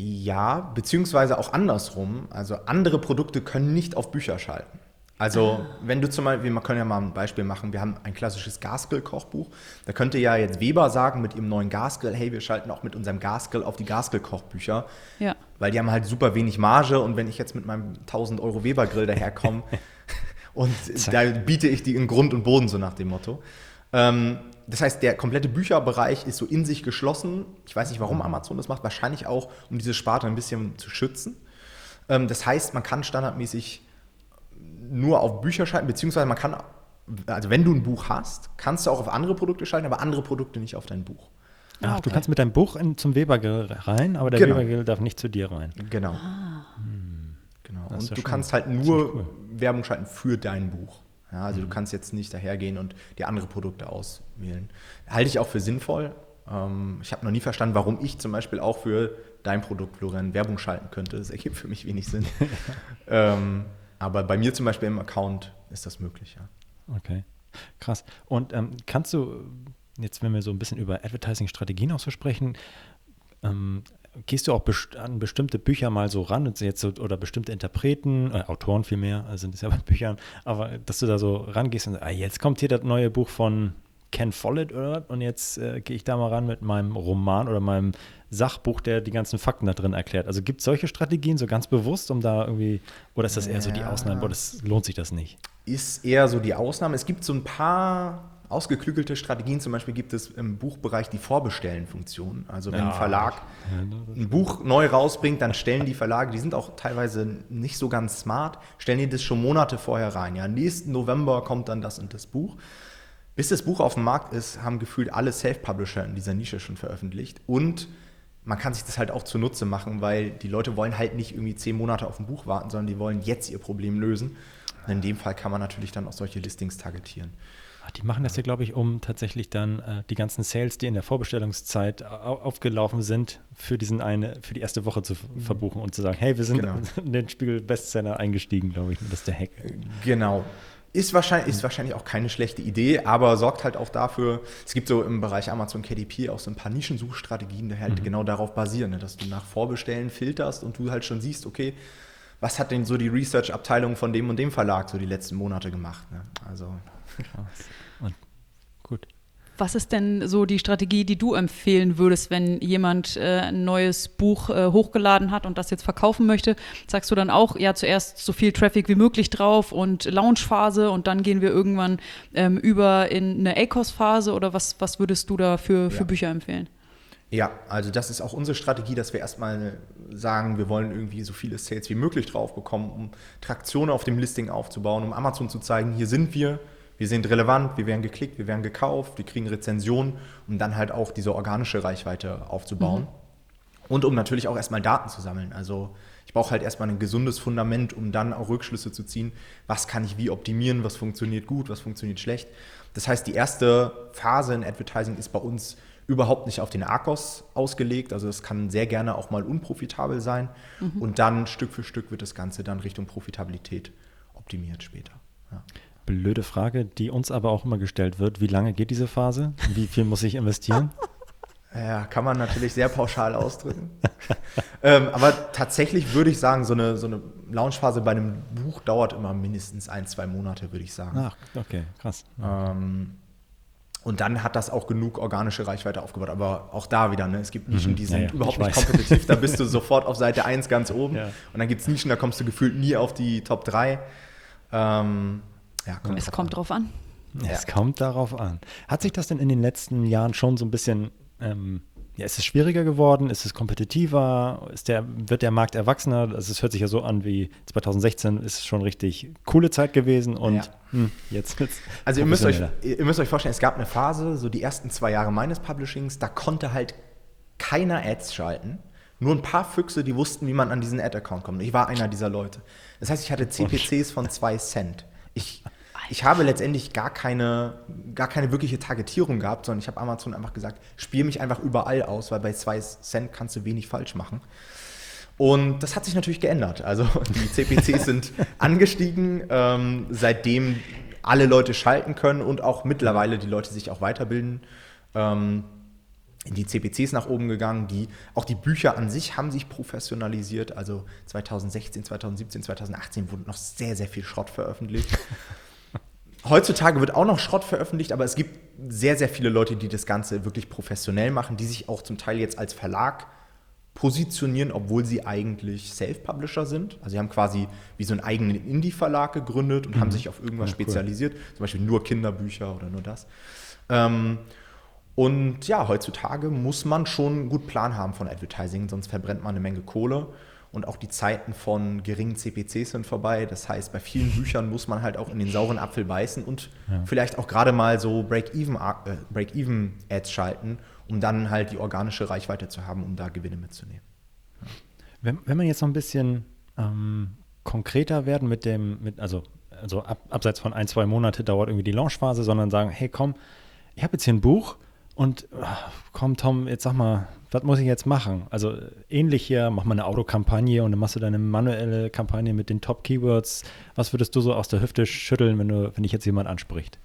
[SPEAKER 3] Ja, beziehungsweise auch andersrum. Also andere Produkte können nicht auf Bücher schalten. Also, wenn du zum Beispiel, wir können ja mal ein Beispiel machen, wir haben ein klassisches Gasgrill-Kochbuch. Da könnte ja jetzt Weber sagen mit ihrem neuen Gasgrill, hey, wir schalten auch mit unserem Gasgrill auf die Gasgrill-Kochbücher. Ja. Weil die haben halt super wenig Marge und wenn ich jetzt mit meinem 1000 Euro Weber-Grill daherkomme und da biete ich die in Grund und Boden, so nach dem Motto. Ähm, das heißt, der komplette Bücherbereich ist so in sich geschlossen. Ich weiß nicht, warum Amazon das macht. Wahrscheinlich auch, um diese Sparte ein bisschen zu schützen. Ähm, das heißt, man kann standardmäßig nur auf Bücher schalten, beziehungsweise man kann, also wenn du ein Buch hast, kannst du auch auf andere Produkte schalten, aber andere Produkte nicht auf dein Buch.
[SPEAKER 2] Ach, okay. du kannst mit deinem Buch in, zum Webergrill rein, aber der genau. Webergrill darf nicht zu dir rein.
[SPEAKER 3] Genau. Ah. Hm. genau. Und ja du kannst halt nur cool. Werbung schalten für dein Buch. Ja, also mhm. du kannst jetzt nicht dahergehen und dir andere Produkte auswählen. Halte ich auch für sinnvoll. Ähm, ich habe noch nie verstanden, warum ich zum Beispiel auch für dein Produkt, Florian, Werbung schalten könnte. Das ergibt für mich wenig Sinn. ähm, Aber bei mir zum Beispiel im Account ist das möglich, ja.
[SPEAKER 2] Okay, krass. Und ähm, kannst du, jetzt wenn wir so ein bisschen über Advertising-Strategien auch so sprechen, ähm, gehst du auch best an bestimmte Bücher mal so ran jetzt so, oder bestimmte Interpreten, äh, Autoren vielmehr, also sind es ja bei Büchern, aber dass du da so rangehst und ah, jetzt kommt hier das neue Buch von Ken Follett oder und jetzt äh, gehe ich da mal ran mit meinem Roman oder meinem Sachbuch, der die ganzen Fakten da drin erklärt. Also gibt es solche Strategien so ganz bewusst, um da irgendwie, oder ist das eher so die Ausnahme, oder das lohnt sich das nicht?
[SPEAKER 3] Ist eher so die Ausnahme. Es gibt so ein paar ausgeklügelte Strategien. Zum Beispiel gibt es im Buchbereich die Vorbestellen-Funktion. Also wenn ja, ein Verlag ein Buch neu rausbringt, dann stellen die Verlage, die sind auch teilweise nicht so ganz smart, stellen die das schon Monate vorher rein. Ja, nächsten November kommt dann das und das Buch. Bis das Buch auf dem Markt ist, haben gefühlt alle Self-Publisher in dieser Nische schon veröffentlicht. Und man kann sich das halt auch zunutze machen, weil die Leute wollen halt nicht irgendwie zehn Monate auf ein Buch warten, sondern die wollen jetzt ihr Problem lösen. Und in dem Fall kann man natürlich dann auch solche Listings targetieren.
[SPEAKER 2] Die machen das ja, glaube ich, um tatsächlich dann äh, die ganzen Sales, die in der Vorbestellungszeit aufgelaufen sind, für diesen eine, für die erste Woche zu mhm. verbuchen und zu sagen, hey, wir sind genau. in den Spiegel Bestseller eingestiegen, glaube ich. Das ist der Hack.
[SPEAKER 3] Genau. Ist wahrscheinlich, ist wahrscheinlich auch keine schlechte Idee, aber sorgt halt auch dafür, es gibt so im Bereich Amazon KDP auch so ein paar Nischensuchstrategien, die halt mhm. genau darauf basieren, ne, dass du nach Vorbestellen filterst und du halt schon siehst, okay, was hat denn so die Research-Abteilung von dem und dem Verlag so die letzten Monate gemacht? Ne? Also.
[SPEAKER 1] Und gut. Was ist denn so die Strategie, die du empfehlen würdest, wenn jemand äh, ein neues Buch äh, hochgeladen hat und das jetzt verkaufen möchte? Sagst du dann auch, ja, zuerst so viel Traffic wie möglich drauf und Launchphase und dann gehen wir irgendwann ähm, über in eine ACOS-Phase oder was, was würdest du da für, für ja. Bücher empfehlen?
[SPEAKER 3] Ja, also das ist auch unsere Strategie, dass wir erstmal sagen, wir wollen irgendwie so viele Sales wie möglich drauf bekommen, um Traktion auf dem Listing aufzubauen, um Amazon zu zeigen, hier sind wir, wir sind relevant, wir werden geklickt, wir werden gekauft, wir kriegen Rezensionen, um dann halt auch diese organische Reichweite aufzubauen. Mhm. Und um natürlich auch erstmal Daten zu sammeln. Also ich brauche halt erstmal ein gesundes Fundament, um dann auch Rückschlüsse zu ziehen, was kann ich wie optimieren, was funktioniert gut, was funktioniert schlecht. Das heißt, die erste Phase in Advertising ist bei uns überhaupt nicht auf den Arcos ausgelegt. Also es kann sehr gerne auch mal unprofitabel sein. Mhm. Und dann Stück für Stück wird das Ganze dann Richtung Profitabilität optimiert später. Ja
[SPEAKER 2] blöde Frage, die uns aber auch immer gestellt wird. Wie lange geht diese Phase? Wie viel muss ich investieren?
[SPEAKER 3] Ja, kann man natürlich sehr pauschal ausdrücken. ähm, aber tatsächlich würde ich sagen, so eine, so eine Launchphase bei einem Buch dauert immer mindestens ein, zwei Monate, würde ich sagen.
[SPEAKER 2] Ach, okay, krass.
[SPEAKER 3] Ähm, und dann hat das auch genug organische Reichweite aufgebaut. Aber auch da wieder, ne? es gibt Nischen, mhm. die sind ja, ja, überhaupt nicht weiß. kompetitiv. Da bist du sofort auf Seite 1 ganz oben. Ja. Und dann gibt es Nischen, da kommst du gefühlt nie auf die Top 3. Ähm,
[SPEAKER 1] ja, kommt es kommt an. drauf an.
[SPEAKER 2] Es ja. kommt darauf an. Hat sich das denn in den letzten Jahren schon so ein bisschen, ähm, ja, ist es schwieriger geworden? Ist es kompetitiver? Ist der, wird der Markt erwachsener? Also es hört sich ja so an wie 2016 ist es schon richtig coole Zeit gewesen und ja. mh, hm, jetzt wird's
[SPEAKER 3] Also ihr müsst, euch, ihr müsst euch vorstellen, es gab eine Phase, so die ersten zwei Jahre meines Publishings, da konnte halt keiner Ads schalten. Nur ein paar Füchse, die wussten, wie man an diesen Ad-Account kommt. Ich war einer dieser Leute. Das heißt, ich hatte CPCs von zwei Cent. Ich ich habe letztendlich gar keine, gar keine wirkliche Targetierung gehabt, sondern ich habe Amazon einfach gesagt, spiel mich einfach überall aus, weil bei zwei Cent kannst du wenig falsch machen. Und das hat sich natürlich geändert. Also die CPCs sind angestiegen, ähm, seitdem alle Leute schalten können und auch mittlerweile die Leute sich auch weiterbilden. Ähm, die CPCs nach oben gegangen, die auch die Bücher an sich haben sich professionalisiert. Also 2016, 2017, 2018 wurde noch sehr, sehr viel Schrott veröffentlicht. Heutzutage wird auch noch Schrott veröffentlicht, aber es gibt sehr, sehr viele Leute, die das Ganze wirklich professionell machen, die sich auch zum Teil jetzt als Verlag positionieren, obwohl sie eigentlich Self-Publisher sind. Also sie haben quasi wie so einen eigenen Indie-Verlag gegründet und mhm. haben sich auf irgendwas ja, spezialisiert, cool. zum Beispiel nur Kinderbücher oder nur das. Ähm, und ja, heutzutage muss man schon gut Plan haben von Advertising, sonst verbrennt man eine Menge Kohle und auch die Zeiten von geringen CPCs sind vorbei. Das heißt, bei vielen Büchern muss man halt auch in den sauren Apfel beißen und ja. vielleicht auch gerade mal so Break-Even-Ads äh, Break schalten, um dann halt die organische Reichweite zu haben, um da Gewinne mitzunehmen.
[SPEAKER 2] Ja. Wenn, wenn man jetzt noch ein bisschen ähm, konkreter werden mit dem, mit, also, also ab, abseits von ein, zwei Monate dauert irgendwie die Launchphase, sondern sagen, hey komm, ich habe jetzt hier ein Buch Und ach, komm, Tom, jetzt sag mal, was muss ich jetzt machen? Also ähnlich hier, mach mal eine Autokampagne und dann machst du deine manuelle Kampagne mit den Top-Keywords. Was würdest du so aus der Hüfte schütteln, wenn, du, wenn dich jetzt jemand anspricht?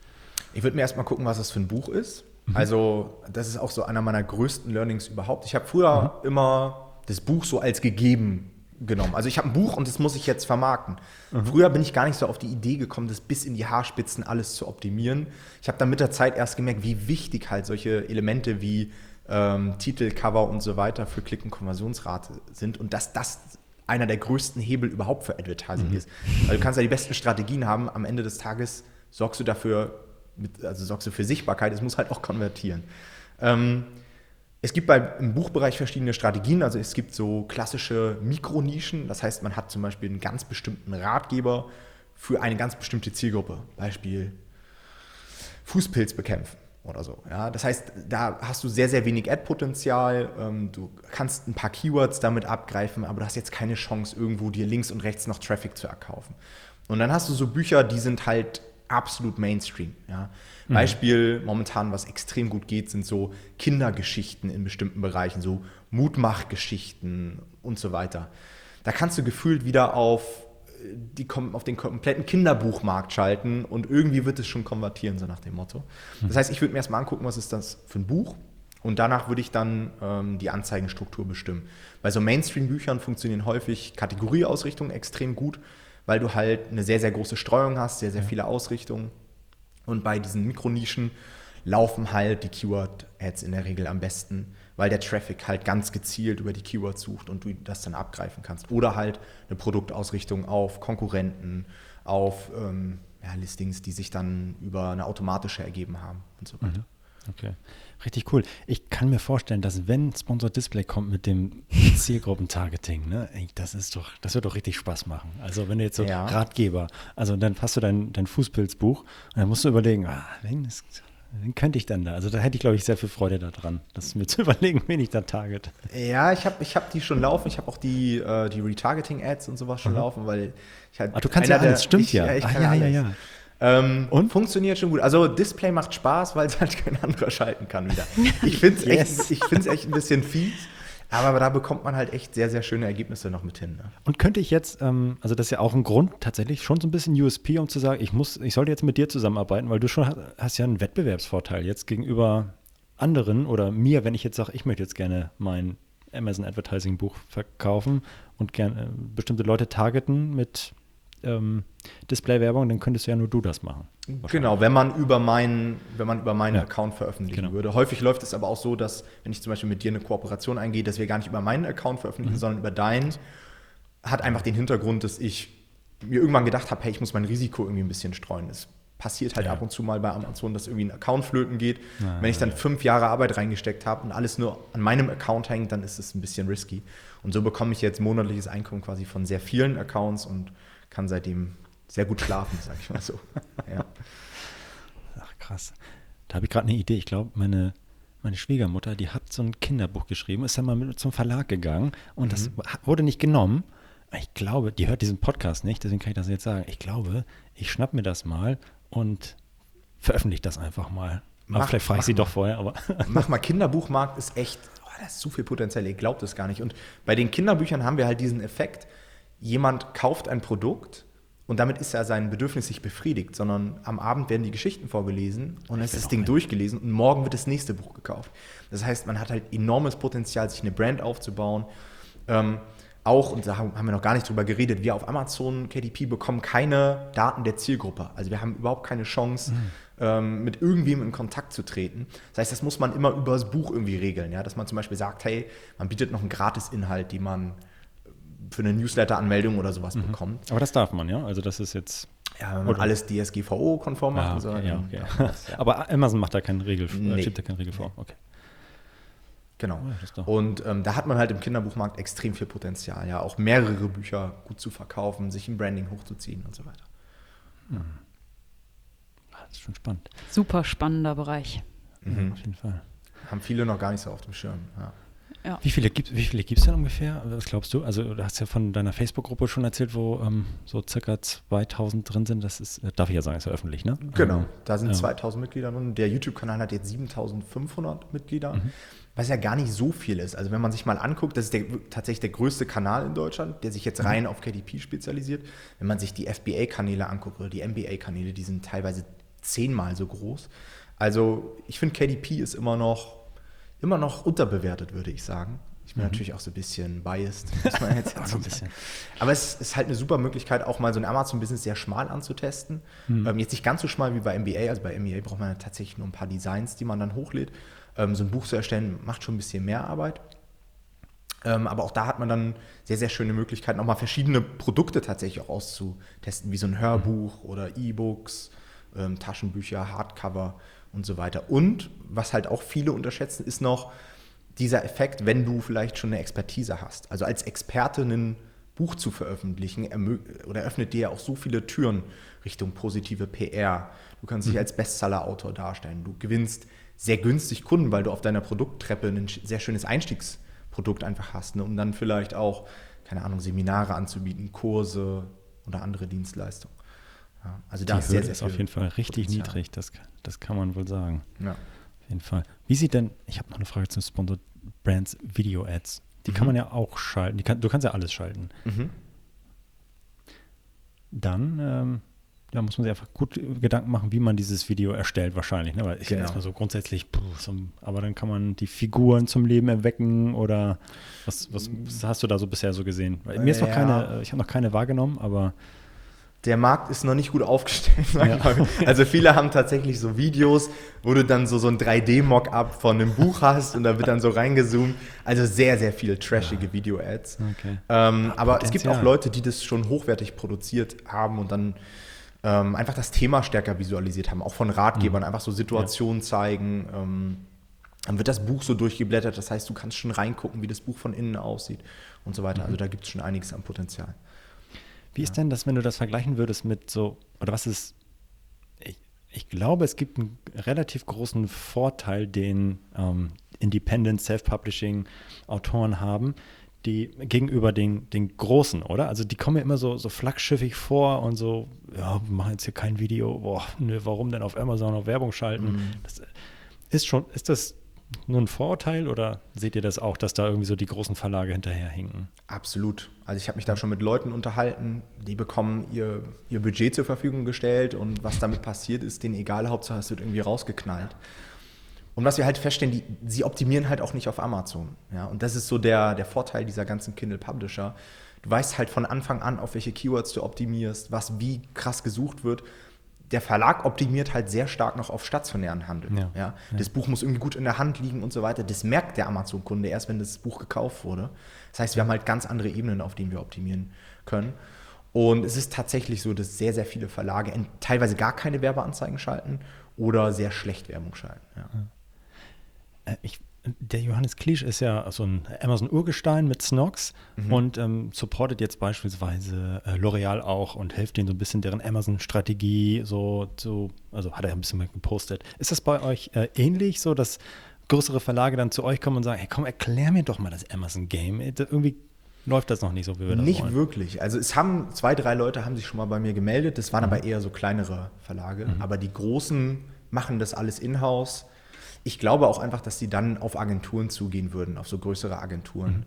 [SPEAKER 3] Ich würde mir erstmal gucken, was das für ein Buch ist. Mhm. Also, das ist auch so einer meiner größten Learnings überhaupt. Ich habe früher mhm. immer das Buch so als gegeben genommen. Also ich habe ein Buch und das muss ich jetzt vermarkten. Mhm. Früher bin ich gar nicht so auf die Idee gekommen, das bis in die Haarspitzen alles zu optimieren. Ich habe dann mit der Zeit erst gemerkt, wie wichtig halt solche Elemente wie ähm, Titel, Cover und so weiter für Klick- und Konversionsrate sind und dass das einer der größten Hebel überhaupt für Advertising mhm. ist. Weil du kannst ja die besten Strategien haben, am Ende des Tages sorgst du dafür, mit, also sorgst du für Sichtbarkeit, es muss halt auch konvertieren. Ähm, es gibt bei, im Buchbereich verschiedene Strategien. Also es gibt so klassische Mikronischen. Das heißt, man hat zum Beispiel einen ganz bestimmten Ratgeber für eine ganz bestimmte Zielgruppe. Beispiel Fußpilz bekämpfen oder so. Ja, das heißt, da hast du sehr, sehr wenig Ad-Potenzial. Ähm, du kannst ein paar Keywords damit abgreifen, aber du hast jetzt keine Chance, irgendwo dir links und rechts noch Traffic zu erkaufen. Und dann hast du so Bücher, die sind halt absolut Mainstream. Ja. Mhm. Beispiel momentan, was extrem gut geht, sind so Kindergeschichten in bestimmten Bereichen, so Mutmachgeschichten und so weiter. Da kannst du gefühlt wieder auf, die, auf den kompletten Kinderbuchmarkt schalten und irgendwie wird es schon konvertieren, so nach dem Motto. Mhm. Das heißt, ich würde mir erstmal angucken, was ist das für ein Buch und danach würde ich dann ähm, die Anzeigenstruktur bestimmen. Bei so Mainstream-Büchern funktionieren häufig Kategorieausrichtungen extrem gut weil du halt eine sehr, sehr große Streuung hast, sehr, sehr viele Ausrichtungen. Und bei diesen Mikronischen laufen halt die Keyword-Ads in der Regel am besten, weil der Traffic halt ganz gezielt über die Keywords sucht und du das dann abgreifen kannst. Oder halt eine Produktausrichtung auf Konkurrenten, auf ähm, ja, Listings, die sich dann über eine automatische ergeben haben und so weiter. Mhm.
[SPEAKER 2] Okay. Richtig cool. Ich kann mir vorstellen, dass wenn Sponsor Display kommt mit dem Zielgruppentargeting, ne, das ist doch, das wird doch richtig Spaß machen. Also wenn du jetzt so ja. Ratgeber, also dann hast du dein, dein Fußpilzbuch und dann musst du überlegen, ah, wen, ist, wen könnte ich denn da? Also da hätte ich, glaube ich, sehr viel Freude daran, das mir zu überlegen, wen ich da target.
[SPEAKER 3] Ja, ich habe ich hab die schon laufen. Ich habe auch die, äh, die Retargeting-Ads und sowas schon mhm. laufen, weil ich halt.
[SPEAKER 2] Ah, du kannst ja alles, der, stimmt
[SPEAKER 3] ich,
[SPEAKER 2] ja.
[SPEAKER 3] ja, ich ah, ja, ja, ja. Ähm, und? Funktioniert schon gut. Also Display macht Spaß, weil es halt kein anderer schalten kann wieder. Ich finde es yes. echt, echt ein bisschen fies. Aber da bekommt man halt echt sehr, sehr schöne Ergebnisse noch mit hin. Ne?
[SPEAKER 2] Und könnte ich jetzt, ähm, also das ist ja auch ein Grund, tatsächlich schon so ein bisschen USP, um zu sagen, ich muss, ich sollte jetzt mit dir zusammenarbeiten, weil du schon hast, hast ja einen Wettbewerbsvorteil jetzt gegenüber anderen oder mir, wenn ich jetzt sage, ich möchte jetzt gerne mein Amazon Advertising Buch verkaufen und gerne äh, bestimmte Leute targeten mit ähm, Display-Werbung, dann könntest du ja nur du das machen.
[SPEAKER 3] Genau, wenn man über meinen, wenn man über meinen ja. Account veröffentlichen genau. würde. Häufig läuft es aber auch so, dass, wenn ich zum Beispiel mit dir eine Kooperation eingehe, dass wir gar nicht über meinen Account veröffentlichen, mhm. sondern über deinen. Hat einfach den Hintergrund, dass ich mir irgendwann gedacht habe, hey, ich muss mein Risiko irgendwie ein bisschen streuen. Es passiert halt ja. ab und zu mal bei Amazon, dass irgendwie ein Account flöten geht. Ja, wenn ich dann fünf Jahre Arbeit reingesteckt habe und alles nur an meinem Account hängt, dann ist es ein bisschen risky. Und so bekomme ich jetzt monatliches Einkommen quasi von sehr vielen Accounts und kann seitdem sehr gut schlafen, sag ich mal so. Ja.
[SPEAKER 2] Ach krass. Da habe ich gerade eine Idee. Ich glaube, meine, meine Schwiegermutter, die hat so ein Kinderbuch geschrieben, ist dann mal mit zum Verlag gegangen und mhm. das wurde nicht genommen. Ich glaube, die hört diesen Podcast nicht, deswegen kann ich das jetzt sagen. Ich glaube, ich schnapp mir das mal und veröffentliche das einfach mal. Mach, vielleicht frage ich sie mal. doch vorher, aber.
[SPEAKER 3] Mach mal, Kinderbuchmarkt ist echt, oh, das ist zu viel Potenzial, ihr glaubt es gar nicht. Und bei den Kinderbüchern haben wir halt diesen Effekt, jemand kauft ein Produkt und damit ist er sein Bedürfnis nicht befriedigt, sondern am Abend werden die Geschichten vorgelesen und dann ist das Ding nicht. durchgelesen und morgen wird das nächste Buch gekauft. Das heißt, man hat halt enormes Potenzial, sich eine Brand aufzubauen. Ähm, auch, und da haben wir noch gar nicht drüber geredet, wir auf Amazon KDP bekommen keine Daten der Zielgruppe. Also wir haben überhaupt keine Chance, mhm. ähm, mit irgendwem in Kontakt zu treten. Das heißt, das muss man immer über das Buch irgendwie regeln, ja? dass man zum Beispiel sagt, hey, man bietet noch einen Gratis-Inhalt, den man für eine Newsletter-Anmeldung oder sowas mhm. bekommt.
[SPEAKER 2] Aber das darf man, ja? Also das ist jetzt.
[SPEAKER 3] Ja, wenn man alles DSGVO-konform macht. Ah, okay,
[SPEAKER 2] so, ja, okay. Das, ja. Aber Amazon macht da keinen Regel, nee. schiebt da keinen Regel vor. Okay.
[SPEAKER 3] Genau. Oh, und ähm, da hat man halt im Kinderbuchmarkt extrem viel Potenzial, ja, auch mehrere Bücher gut zu verkaufen, sich im Branding hochzuziehen und so weiter.
[SPEAKER 2] Hm. Das ist schon spannend.
[SPEAKER 1] Super spannender Bereich.
[SPEAKER 3] Mhm. Ja, auf jeden Fall. Haben viele noch gar nicht so auf dem Schirm. Ja.
[SPEAKER 1] Ja.
[SPEAKER 2] Wie viele gibt wie viele gibt's denn ungefähr? Was glaubst du? Also du hast ja von deiner Facebook-Gruppe schon erzählt, wo ähm, so circa 2000 drin sind. Das ist, äh, darf ich ja sagen, ist ja öffentlich, ne?
[SPEAKER 3] Genau,
[SPEAKER 2] Ähm,
[SPEAKER 3] da sind
[SPEAKER 2] ja.
[SPEAKER 3] 2000 Mitglieder drin. Der YouTube-Kanal hat jetzt 7500 Mitglieder,
[SPEAKER 2] Mhm.
[SPEAKER 3] was ja gar nicht so viel ist. Also wenn man sich mal anguckt, das ist der, tatsächlich der größte Kanal in Deutschland, der sich
[SPEAKER 2] Mhm.
[SPEAKER 3] jetzt rein auf KDP spezialisiert. Wenn man sich die FBA-Kanäle anguckt oder die NBA-Kanäle, die sind teilweise zehnmal so groß. Also ich finde, KDP ist immer noch, immer noch unterbewertet, würde ich sagen. Ich bin natürlich auch so ein bisschen biased, muss man jetzt
[SPEAKER 2] Mhm. Auch so ein bisschen.
[SPEAKER 3] Aber es ist halt eine super Möglichkeit, auch mal so ein Amazon-Business sehr schmal anzutesten. Ähm, jetzt nicht ganz so schmal wie bei MBA. Also bei MBA braucht man ja tatsächlich nur ein paar Designs, die man dann hochlädt. Ähm, so ein Buch zu erstellen macht schon ein bisschen mehr Arbeit. Ähm, aber auch da hat man dann sehr, sehr schöne Möglichkeiten, auch mal verschiedene Produkte tatsächlich auch auszutesten, wie so ein Hörbuch oder E-Books, ähm, Taschenbücher, Hardcover und so weiter. Und was halt auch viele unterschätzen, ist noch dieser Effekt, wenn du vielleicht schon eine Expertise hast. Also als Experte ein Buch zu veröffentlichen, oder eröffnet dir ja auch so viele Türen Richtung positive PR. Du kannst dich als Bestseller-Autor darstellen. Du gewinnst sehr günstig Kunden, weil du auf deiner Produkttreppe ein sehr schönes Einstiegsprodukt einfach hast, ne, um dann vielleicht auch, keine Ahnung, Seminare anzubieten, Kurse oder andere Dienstleistungen. Ja, also da ist sehr,
[SPEAKER 2] Hürde
[SPEAKER 3] sehr
[SPEAKER 2] ist auf jeden Fall richtig
[SPEAKER 3] Potenzial.
[SPEAKER 2] niedrig, das, das kann man wohl sagen.
[SPEAKER 3] Ja.
[SPEAKER 2] Auf jeden Fall. Wie sieht denn, ich habe noch eine Frage zu Sponsored Brands Video Ads. Die kann man ja auch schalten. Kann, du kannst ja alles schalten.
[SPEAKER 3] Mhm.
[SPEAKER 2] Dann ähm, ja, muss man sich einfach gut Gedanken machen, wie man dieses Video erstellt, wahrscheinlich. Ne? Weil ich
[SPEAKER 3] Genau.
[SPEAKER 2] erstmal so grundsätzlich, puh, so, aber dann kann man die Figuren zum Leben erwecken oder was, was, was hast du da so bisher so gesehen? Weil mir ist noch
[SPEAKER 3] Ja.
[SPEAKER 2] keine, äh, ich habe noch keine wahrgenommen, aber
[SPEAKER 3] der Markt ist noch nicht gut aufgestellt. mal. Also viele haben tatsächlich so Videos, wo du dann so, so ein 3D-Mock-up von einem Buch hast und da wird dann so reingezoomt. Also sehr, sehr viele trashige Video-Ads.
[SPEAKER 2] Okay.
[SPEAKER 3] Ähm, aber es gibt auch Leute, die das schon hochwertig produziert haben und dann ähm, einfach das Thema stärker visualisiert haben. Auch von Ratgebern, einfach so Situationen zeigen. Ähm, dann wird das Buch so durchgeblättert, das heißt, du kannst schon reingucken, wie das Buch von innen aussieht und so weiter. Also da gibt es schon einiges an Potenzial.
[SPEAKER 2] Wie ist denn das, wenn du das vergleichen würdest mit so, oder was ist, ich, ich glaube, es gibt einen relativ großen Vorteil, den ähm, Independent Self-Publishing Autoren haben, die gegenüber den, den Großen, oder? Also die kommen ja immer so, so flaggschiffig vor und so, ja, wir machen jetzt hier kein Video, boah, nö, warum denn auf Amazon auf Werbung schalten? Das ist schon, ist das nur ein Vorurteil oder seht ihr das auch, dass da irgendwie so die großen Verlage hinterherhinken?
[SPEAKER 3] Absolut. Also ich habe mich da schon mit Leuten unterhalten, die bekommen ihr, ihr Budget zur Verfügung gestellt und was damit passiert ist, denen egal, Hauptsache es wird irgendwie rausgeknallt. Und was wir halt feststellen, die, sie optimieren halt auch nicht auf Amazon. Ja? Und das ist so der, der Vorteil dieser ganzen Kindle Publisher. Du weißt halt von Anfang an, auf welche Keywords du optimierst, was wie krass gesucht wird. Der Verlag optimiert halt sehr stark noch auf stationären Handel.
[SPEAKER 2] Ja.
[SPEAKER 3] Ja? Das Buch muss irgendwie gut in der Hand liegen und so weiter. Das merkt der Amazon-Kunde erst, wenn das Buch gekauft wurde. Das heißt, wir haben halt ganz andere Ebenen, auf denen wir optimieren können. Und es ist tatsächlich so, dass sehr, sehr viele Verlage teilweise gar keine Werbeanzeigen schalten oder sehr schlecht Werbung schalten. Ja.
[SPEAKER 2] Äh, Ich, der Johannes Klisch ist ja so ein Amazon-Urgestein mit Snox und ähm, supportet jetzt beispielsweise äh, L'Oreal auch und hilft denen so ein bisschen deren Amazon-Strategie so zu, also hat er ein bisschen mal gepostet. Ist das bei euch äh, ähnlich, so dass größere Verlage dann zu euch kommen und sagen, hey komm, erklär mir doch mal das Amazon-Game. Äh, Irgendwie läuft das noch nicht so, wie wir das
[SPEAKER 3] Nicht
[SPEAKER 2] wollen.
[SPEAKER 3] wirklich. Also es haben zwei, drei Leute haben sich schon mal bei mir gemeldet. Das waren aber eher so kleinere Verlage. Aber die großen machen das alles in-house. Ich glaube auch einfach, dass die dann auf Agenturen zugehen würden, auf so größere Agenturen.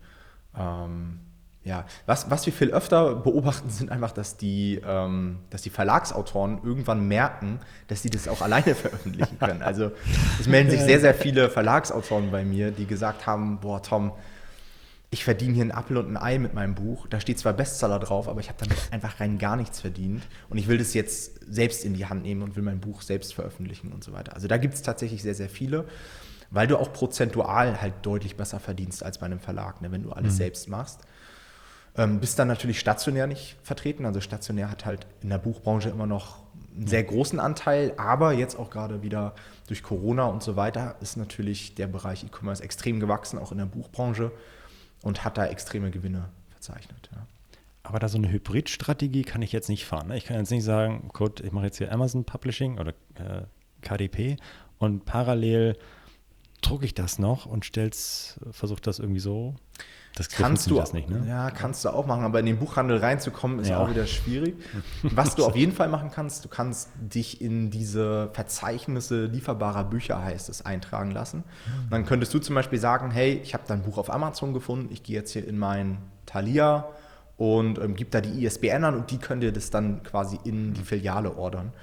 [SPEAKER 3] Ähm, ja, was, was wir viel öfter beobachten, sind einfach, dass die, ähm, dass die Verlagsautoren irgendwann merken, dass sie das auch alleine veröffentlichen können. Also es melden sich sehr, sehr viele Verlagsautoren bei mir, die gesagt haben, boah, Tom, ich verdiene hier einen Apfel und ein Ei mit meinem Buch. Da steht zwar Bestseller drauf, aber ich habe damit einfach rein gar nichts verdient. Und ich will das jetzt selbst in die Hand nehmen und will mein Buch selbst veröffentlichen und so weiter. Also da gibt es tatsächlich sehr, sehr viele, weil du auch prozentual halt deutlich besser verdienst als bei einem Verlag, ne, wenn du alles selbst machst. Ähm, bist dann natürlich stationär nicht vertreten. Also stationär hat halt in der Buchbranche immer noch einen sehr großen Anteil, aber jetzt auch gerade wieder durch Corona und so weiter ist natürlich der Bereich E-Commerce extrem gewachsen, auch in der Buchbranche und hat da extreme Gewinne verzeichnet. Ja.
[SPEAKER 2] Aber da so eine Hybridstrategie kann ich jetzt nicht fahren. Ne? Ich kann jetzt nicht sagen, gut, ich mache jetzt hier Amazon Publishing oder äh, KDP und parallel drucke ich das noch und stell's, versuch das irgendwie so.
[SPEAKER 3] Das kannst du das nicht, ne? Ja, kannst du auch machen, aber in den Buchhandel reinzukommen ist ja. auch wieder schwierig. Was du auf jeden Fall machen kannst, du kannst dich in diese Verzeichnisse lieferbarer Bücher heißt es eintragen lassen. Und dann könntest du zum Beispiel sagen, hey, ich habe dein Buch auf Amazon gefunden, ich gehe jetzt hier in mein Thalia und ähm, gib da die ISBN an und die können dir das dann quasi in die Filiale ordern.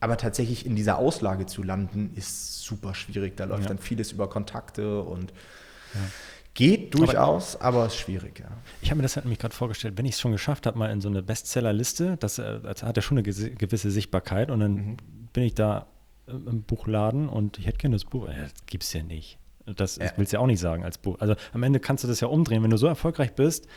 [SPEAKER 3] Aber tatsächlich in dieser Auslage zu landen, ist super schwierig. Da läuft ja. dann vieles über Kontakte und ja. Geht durchaus, aber, ist schwierig. Ja.
[SPEAKER 2] Ich habe mir das halt nämlich gerade vorgestellt, wenn ich es schon geschafft habe, mal in so eine Bestsellerliste, das, äh, das hat ja schon eine gewisse Sichtbarkeit und dann mhm. bin ich da im Buchladen und ich hätte gerne das Buch. Das gibt es ja nicht. Das, das willst du ja auch nicht sagen als Buch. Also am Ende kannst du das ja umdrehen, wenn du so erfolgreich bist.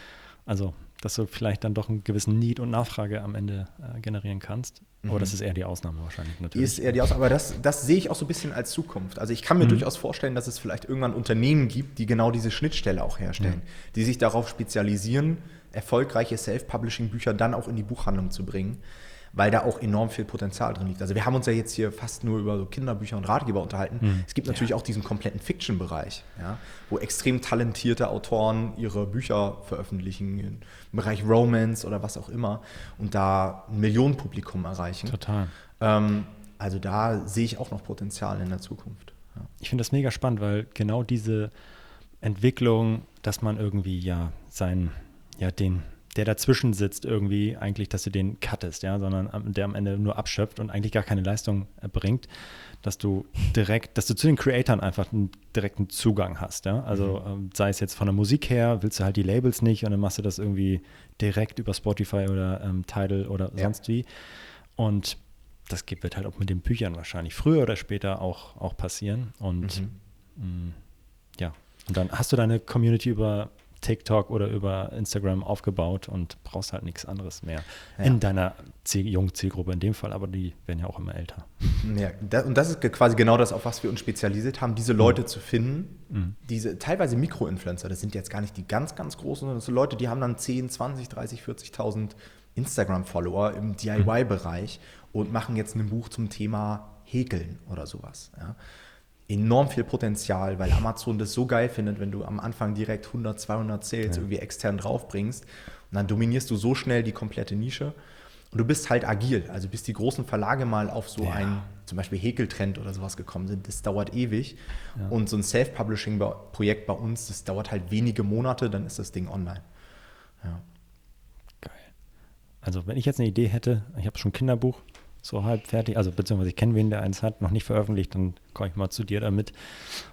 [SPEAKER 2] Also dass du vielleicht dann doch einen gewissen Need und Nachfrage am Ende äh, generieren kannst. Aber mhm. das ist eher die Ausnahme wahrscheinlich
[SPEAKER 3] natürlich. Ist eher die Ausnahme, aber das, das sehe ich auch so ein bisschen als Zukunft. Also ich kann mir mhm. durchaus vorstellen, dass es vielleicht irgendwann Unternehmen gibt, die genau diese Schnittstelle auch herstellen, mhm. die sich darauf spezialisieren, erfolgreiche Self-Publishing-Bücher dann auch in die Buchhandlung zu bringen weil da auch enorm viel Potenzial drin liegt. Also wir haben uns ja jetzt hier fast nur über so Kinderbücher und Ratgeber unterhalten. Mhm. Es gibt natürlich ja. auch diesen kompletten Fiction-Bereich, ja, wo extrem talentierte Autoren ihre Bücher veröffentlichen im Bereich Romance oder was auch immer und da ein Millionenpublikum erreichen.
[SPEAKER 2] Total.
[SPEAKER 3] Ähm, also da sehe ich auch noch Potenzial in der Zukunft.
[SPEAKER 2] Ja. Ich finde das mega spannend, weil genau diese Entwicklung, dass man irgendwie ja sein, ja, den der dazwischen sitzt irgendwie eigentlich, dass du den cuttest, ja, sondern der am Ende nur abschöpft und eigentlich gar keine Leistung bringt, dass du direkt, dass du zu den Creatoren einfach einen direkten Zugang hast, ja. Also mhm. Ähm, sei es jetzt von der Musik her, willst du halt die Labels nicht und dann machst du das irgendwie direkt über Spotify oder ähm, Tidal oder ja. sonst wie. Und das wird halt auch mit den Büchern wahrscheinlich früher oder später auch, auch passieren. Und mhm. mh, mm, ja, und dann hast du deine Community über TikTok oder über Instagram aufgebaut und brauchst halt nichts anderes mehr ja. in deiner Ziel jungen Zielgruppe in dem Fall, aber die werden ja auch immer älter.
[SPEAKER 3] Ja, und das ist quasi genau das, auf was wir uns spezialisiert haben, diese Leute mhm. zu finden, mhm. diese teilweise Mikroinfluencer, das sind jetzt gar nicht die ganz, ganz großen, sondern das sind Leute, die haben dann 10, 20, 30, 40.000 Instagram-Follower im DIY-Bereich mhm. und machen jetzt ein Buch zum Thema Häkeln oder sowas. Ja enorm viel Potenzial, weil Amazon das so geil findet, wenn du am Anfang direkt 100, 200 Sales ja. irgendwie extern draufbringst und dann dominierst du so schnell die komplette Nische und du bist halt agil. Also bis die großen Verlage mal auf so ja. ein zum Beispiel Häkeltrend oder sowas gekommen sind, das dauert ewig ja. und so ein Self-Publishing-Projekt bei uns, das dauert halt wenige Monate, dann ist das Ding online. Ja.
[SPEAKER 2] Geil. Also wenn ich jetzt eine Idee hätte, ich habe schon ein Kinderbuch, so halb fertig. Also beziehungsweise ich kenne wen, der eins hat, noch nicht veröffentlicht, dann komme ich mal zu dir damit.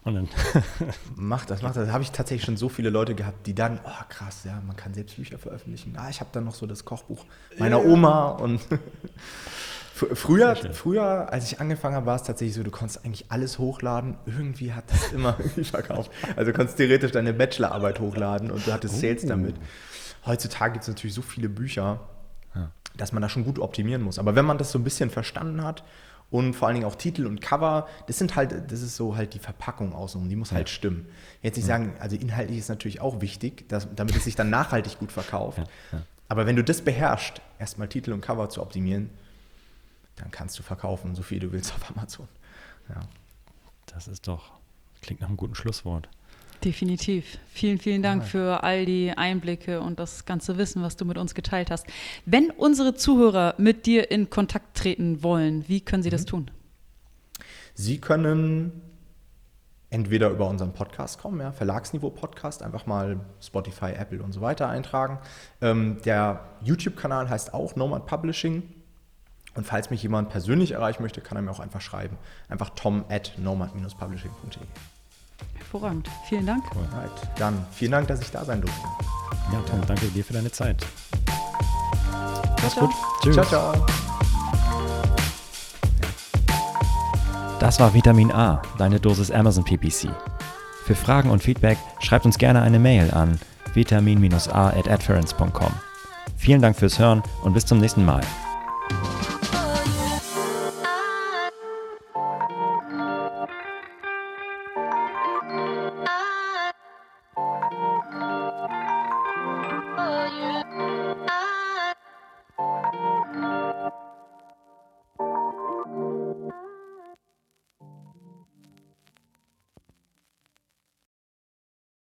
[SPEAKER 2] Und dann
[SPEAKER 3] mach das, mach das. Da habe ich tatsächlich schon so viele Leute gehabt, die dann, oh krass, ja, man kann selbst Bücher veröffentlichen. Ah, ich habe dann noch so das Kochbuch meiner Oma und Früher, früher, als ich angefangen habe, war es tatsächlich so, du konntest eigentlich alles hochladen. Irgendwie hat das immer irgendwie verkauft. Also du konntest theoretisch deine Bachelorarbeit hochladen und du hattest uh. Sales damit. Heutzutage gibt es natürlich so viele Bücher dass man da schon gut optimieren muss. Aber wenn man das so ein bisschen verstanden hat und vor allen Dingen auch Titel und Cover, das sind halt, das ist so halt die Verpackung außenrum, die muss halt stimmen. Jetzt nicht sagen, also inhaltlich ist natürlich auch wichtig, dass, damit es sich dann nachhaltig gut verkauft. Ja, ja. Aber wenn du das beherrschst, erstmal Titel und Cover zu optimieren, dann kannst du verkaufen, so viel du willst auf Amazon. Ja.
[SPEAKER 2] Das ist doch, klingt nach einem guten Schlusswort.
[SPEAKER 1] Definitiv. Vielen, vielen Dank ja. für all die Einblicke und das ganze Wissen, was du mit uns geteilt hast. Wenn unsere Zuhörer mit dir in Kontakt treten wollen, wie können sie mhm. das tun?
[SPEAKER 3] Sie können entweder über unseren Podcast kommen, ja, Verlagsniveau-Podcast, einfach mal Spotify, Apple und so weiter eintragen. Ähm, der YouTube-Kanal heißt auch Nomad Publishing. Und falls mich jemand persönlich erreichen möchte, kann er mir auch einfach schreiben. Einfach tom at nomad-publishing.de.
[SPEAKER 1] Hervorragend. Vielen Dank.
[SPEAKER 3] Alright. Dann vielen Dank, dass ich da sein durfte.
[SPEAKER 2] Ja, Tom, danke dir für deine Zeit.
[SPEAKER 1] Mach's gut.
[SPEAKER 3] Tschüss. Ciao, ciao.
[SPEAKER 2] Das war Vitamin A, deine Dosis Amazon PPC. Für Fragen und Feedback schreibt uns gerne eine Mail an vitamin-a at Vielen Dank fürs Hören und bis zum nächsten Mal.